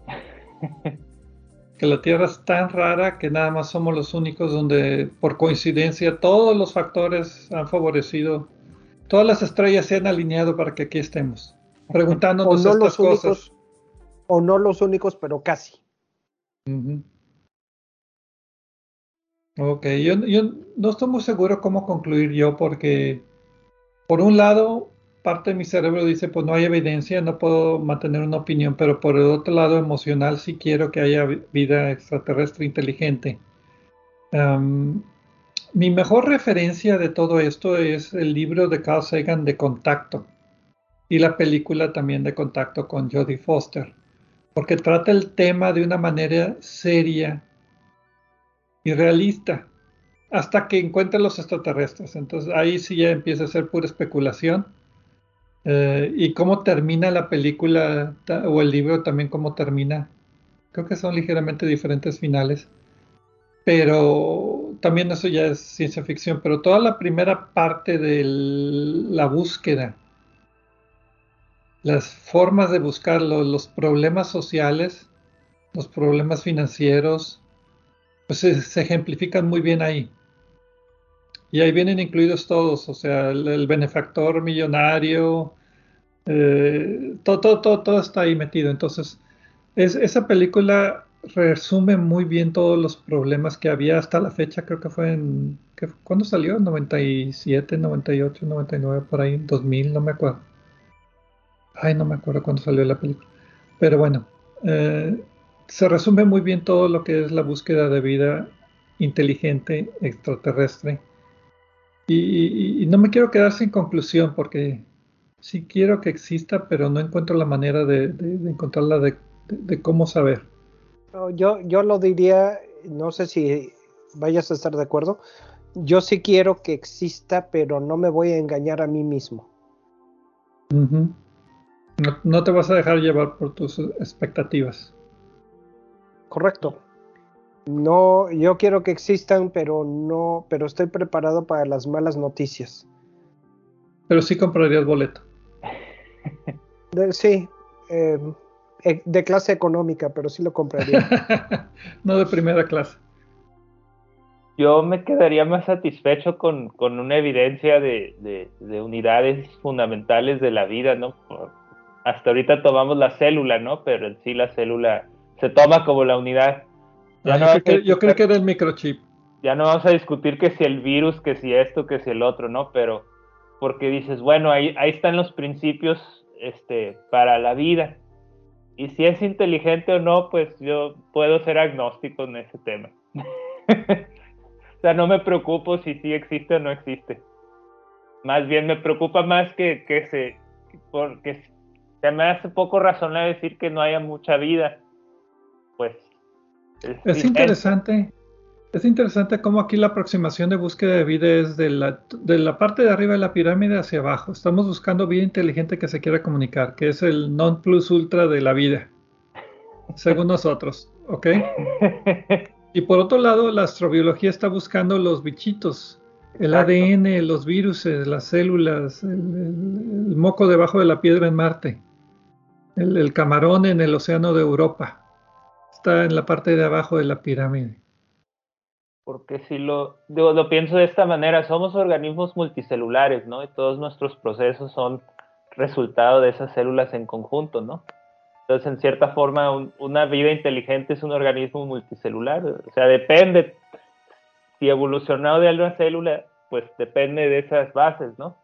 que la Tierra es tan rara que nada más somos los únicos donde por coincidencia todos los factores han favorecido, todas las estrellas se han alineado para que aquí estemos, preguntándonos no estas cosas. o no los únicos, pero casi. Ok, yo, yo no estoy muy seguro cómo concluir yo porque por un lado parte de mi cerebro dice, pues no hay evidencia, no puedo mantener una opinión, pero por el otro lado emocional sí quiero que haya vida extraterrestre inteligente. mi mejor referencia de todo esto es el libro de Carl Sagan de Contacto y la película también de Contacto con Jodie Foster, porque trata el tema de una manera seria y realista hasta que encuentre los extraterrestres. Entonces ahí sí ya empieza a ser pura especulación eh, y cómo termina la película o el libro también cómo termina. Creo que son ligeramente diferentes finales. Pero también eso ya es ciencia ficción. Pero toda la primera parte de la búsqueda, las formas de buscarlo, los problemas sociales, los problemas financieros, pues se, ejemplifican muy bien ahí. Y ahí vienen incluidos todos, o sea, el, benefactor millonario, eh, todo, todo, todo, está ahí metido. Entonces, es, esa película resume muy bien todos los problemas que había hasta la fecha, creo que fue en... ¿Cuándo salió? ¿97, 98, 99, por ahí? ¿2000? No me acuerdo. Ay, no me acuerdo cuándo salió la película. Pero bueno, eh, se resume muy bien todo lo que es la búsqueda de vida inteligente extraterrestre y, no me quiero quedar sin conclusión porque sí quiero que exista, pero no encuentro la manera de, encontrarla de, cómo saber. Yo, yo lo diría, no sé si vayas a estar de acuerdo, yo sí quiero que exista, pero no me voy a engañar a mí mismo. No, te vas a dejar llevar por tus expectativas. Correcto. No, yo quiero que existan, pero no, pero estoy preparado para las malas noticias. Pero sí comprarías boleto. sí, em, e, de clase económica, pero sí lo compraría. no de primera clase. Yo me quedaría más satisfecho con, una evidencia de, de, unidades fundamentales de la vida, ¿no? Hasta ahorita tomamos la célula, ¿no? Pero en sí la célula se toma como la unidad yo, creo que era el microchip. Ya no vamos a discutir que si el virus, que si esto, que si el otro, ¿no? Pero porque dices, bueno, ahí, ahí están los principios este, para la vida. Y si es inteligente o no, pues yo puedo ser agnóstico en ese tema. o sea, no me preocupo si sí existe o no existe. Más bien me preocupa más que, que se, porque se me hace poco razonable decir que no haya mucha vida. Pues es, interesante. Es interesante cómo aquí la aproximación de búsqueda de vida es de la, de la parte de arriba de la pirámide hacia abajo. Estamos buscando vida inteligente que se quiera comunicar, que es el non plus ultra de la vida, según nosotros, ¿ok? Y por otro lado, la astrobiología está buscando los bichitos, el ADN, los virus, las células, el, moco debajo de la piedra en Marte, el camarón en el océano de Europa está en la parte de abajo de la pirámide. Porque si lo, lo pienso de esta manera, somos organismos multicelulares, ¿no? Y todos nuestros procesos son resultado de esas células en conjunto, ¿no? Entonces, en cierta forma, una vida inteligente es un organismo multicelular. O sea, depende. Si evolucionado de alguna célula, pues depende de esas bases, ¿no?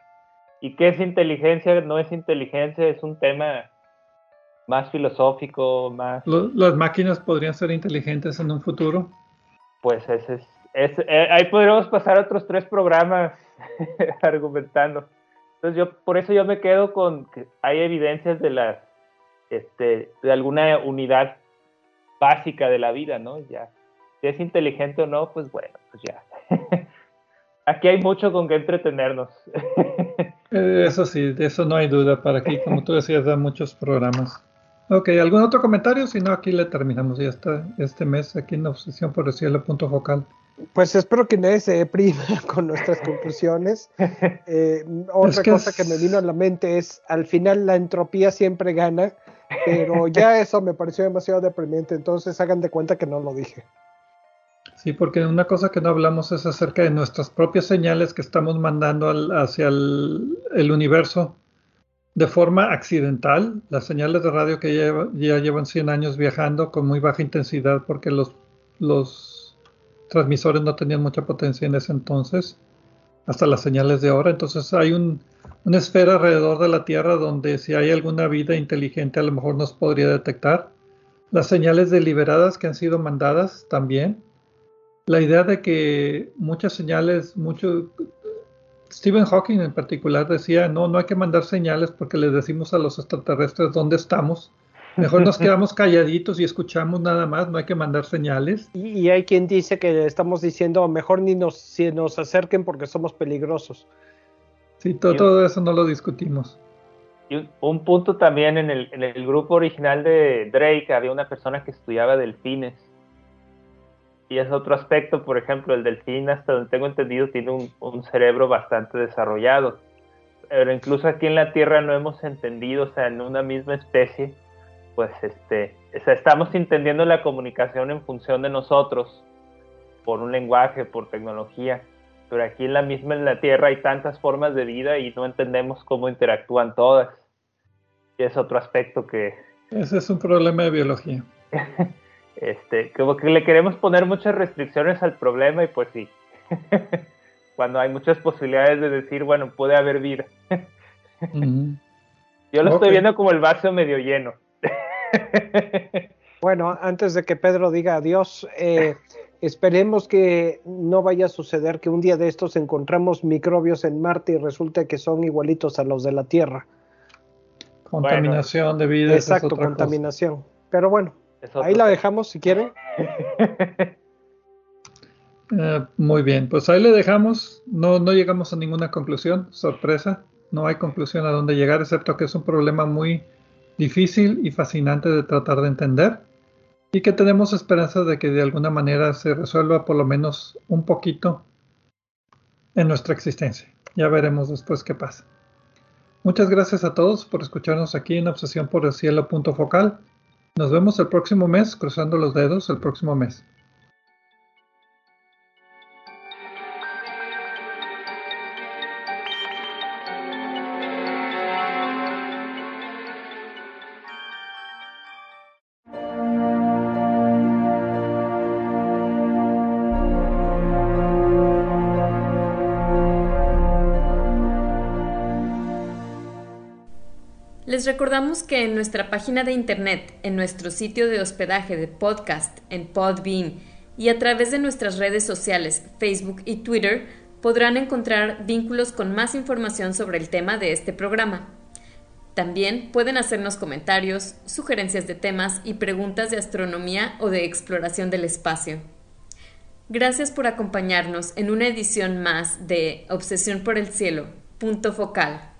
¿Y qué es inteligencia? No es inteligencia, es un tema más filosófico, más... ¿Las máquinas podrían ser inteligentes en un futuro? Pues ese es, eh, ahí podríamos pasar otros tres programas argumentando. Entonces yo, por eso yo me quedo con que hay evidencias de las, este, de alguna unidad básica de la vida, ¿no? Ya, si es inteligente o no, pues bueno, pues ya. Aquí hay mucho con que entretenernos. Eh, eso sí, de eso no hay duda. Para aquí, como tú decías, da muchos programas. Ok, ¿algún otro comentario? Si no, aquí le terminamos ya está este mes aquí en Obsesión por el Cielo, punto focal. Pues espero que nadie se deprima con nuestras conclusiones. Eh, otra cosa que me vino a la mente es, al final la entropía siempre gana, pero ya eso me pareció demasiado deprimente, entonces hagan de cuenta que no lo dije. Sí, porque una cosa que no hablamos es acerca de nuestras propias señales que estamos mandando hacia el, universo de forma accidental. Las señales de radio que ya, llevan 100 años viajando con muy baja intensidad porque los, transmisores no tenían mucha potencia en ese entonces, hasta las señales de ahora. Entonces hay una esfera alrededor de la Tierra donde si hay alguna vida inteligente a lo mejor nos podría detectar. Las señales deliberadas que han sido mandadas también la idea de que muchas señales, mucho, Stephen Hawking en particular decía, no, no hay que mandar señales porque les decimos a los extraterrestres dónde estamos. Mejor nos quedamos calladitos y escuchamos nada más, no hay que mandar señales. Y, hay quien dice que estamos diciendo, mejor ni nos, si nos acerquen porque somos peligrosos. Sí, todo, todo eso no lo discutimos. Y un, punto también en el, en el grupo original de Drake había una persona que estudiaba delfines y es otro aspecto, por ejemplo, el delfín, hasta donde tengo entendido, tiene un, cerebro bastante desarrollado. Pero incluso aquí en la Tierra no hemos entendido, o sea, en una misma especie, pues este, o sea, estamos entendiendo la comunicación en función de nosotros, por un lenguaje, por tecnología. Pero aquí en la misma en la Tierra hay tantas formas de vida y no entendemos cómo interactúan todas. Y es otro aspecto que... Ese es un problema de biología. Este, como que le queremos poner muchas restricciones al problema y pues sí. Cuando hay muchas posibilidades de decir, bueno, puede haber vida. Yo lo estoy viendo como el vaso medio lleno. bueno, antes de que Pedro diga adiós, eh, esperemos que no vaya a suceder que un día de estos encontramos microbios en Marte y resulte que son igualitos a los de la Tierra. Contaminación de vida. Exacto, contaminación. Pero bueno, Ahí la dejamos si quieren. Eh, muy bien, pues ahí le dejamos. No, no llegamos a ninguna conclusión, sorpresa. No hay conclusión a dónde llegar, excepto que es un problema muy difícil y fascinante de tratar de entender y que tenemos esperanza de que de alguna manera se resuelva por lo menos un poquito en nuestra existencia. Ya veremos después qué pasa. Muchas gracias a todos por escucharnos aquí en Obsesión por el Cielo punto focal. Nos vemos el próximo mes, cruzando los dedos el próximo mes. Les recordamos que en nuestra página de internet, en nuestro sitio de hospedaje de podcast, en Podbean y a través de nuestras redes sociales, Facebook y Twitter, podrán encontrar vínculos con más información sobre el tema de este programa. También pueden hacernos comentarios, sugerencias de temas y preguntas de astronomía o de exploración del espacio. Gracias por acompañarnos en una edición más de Obsesión por el Cielo, punto focal.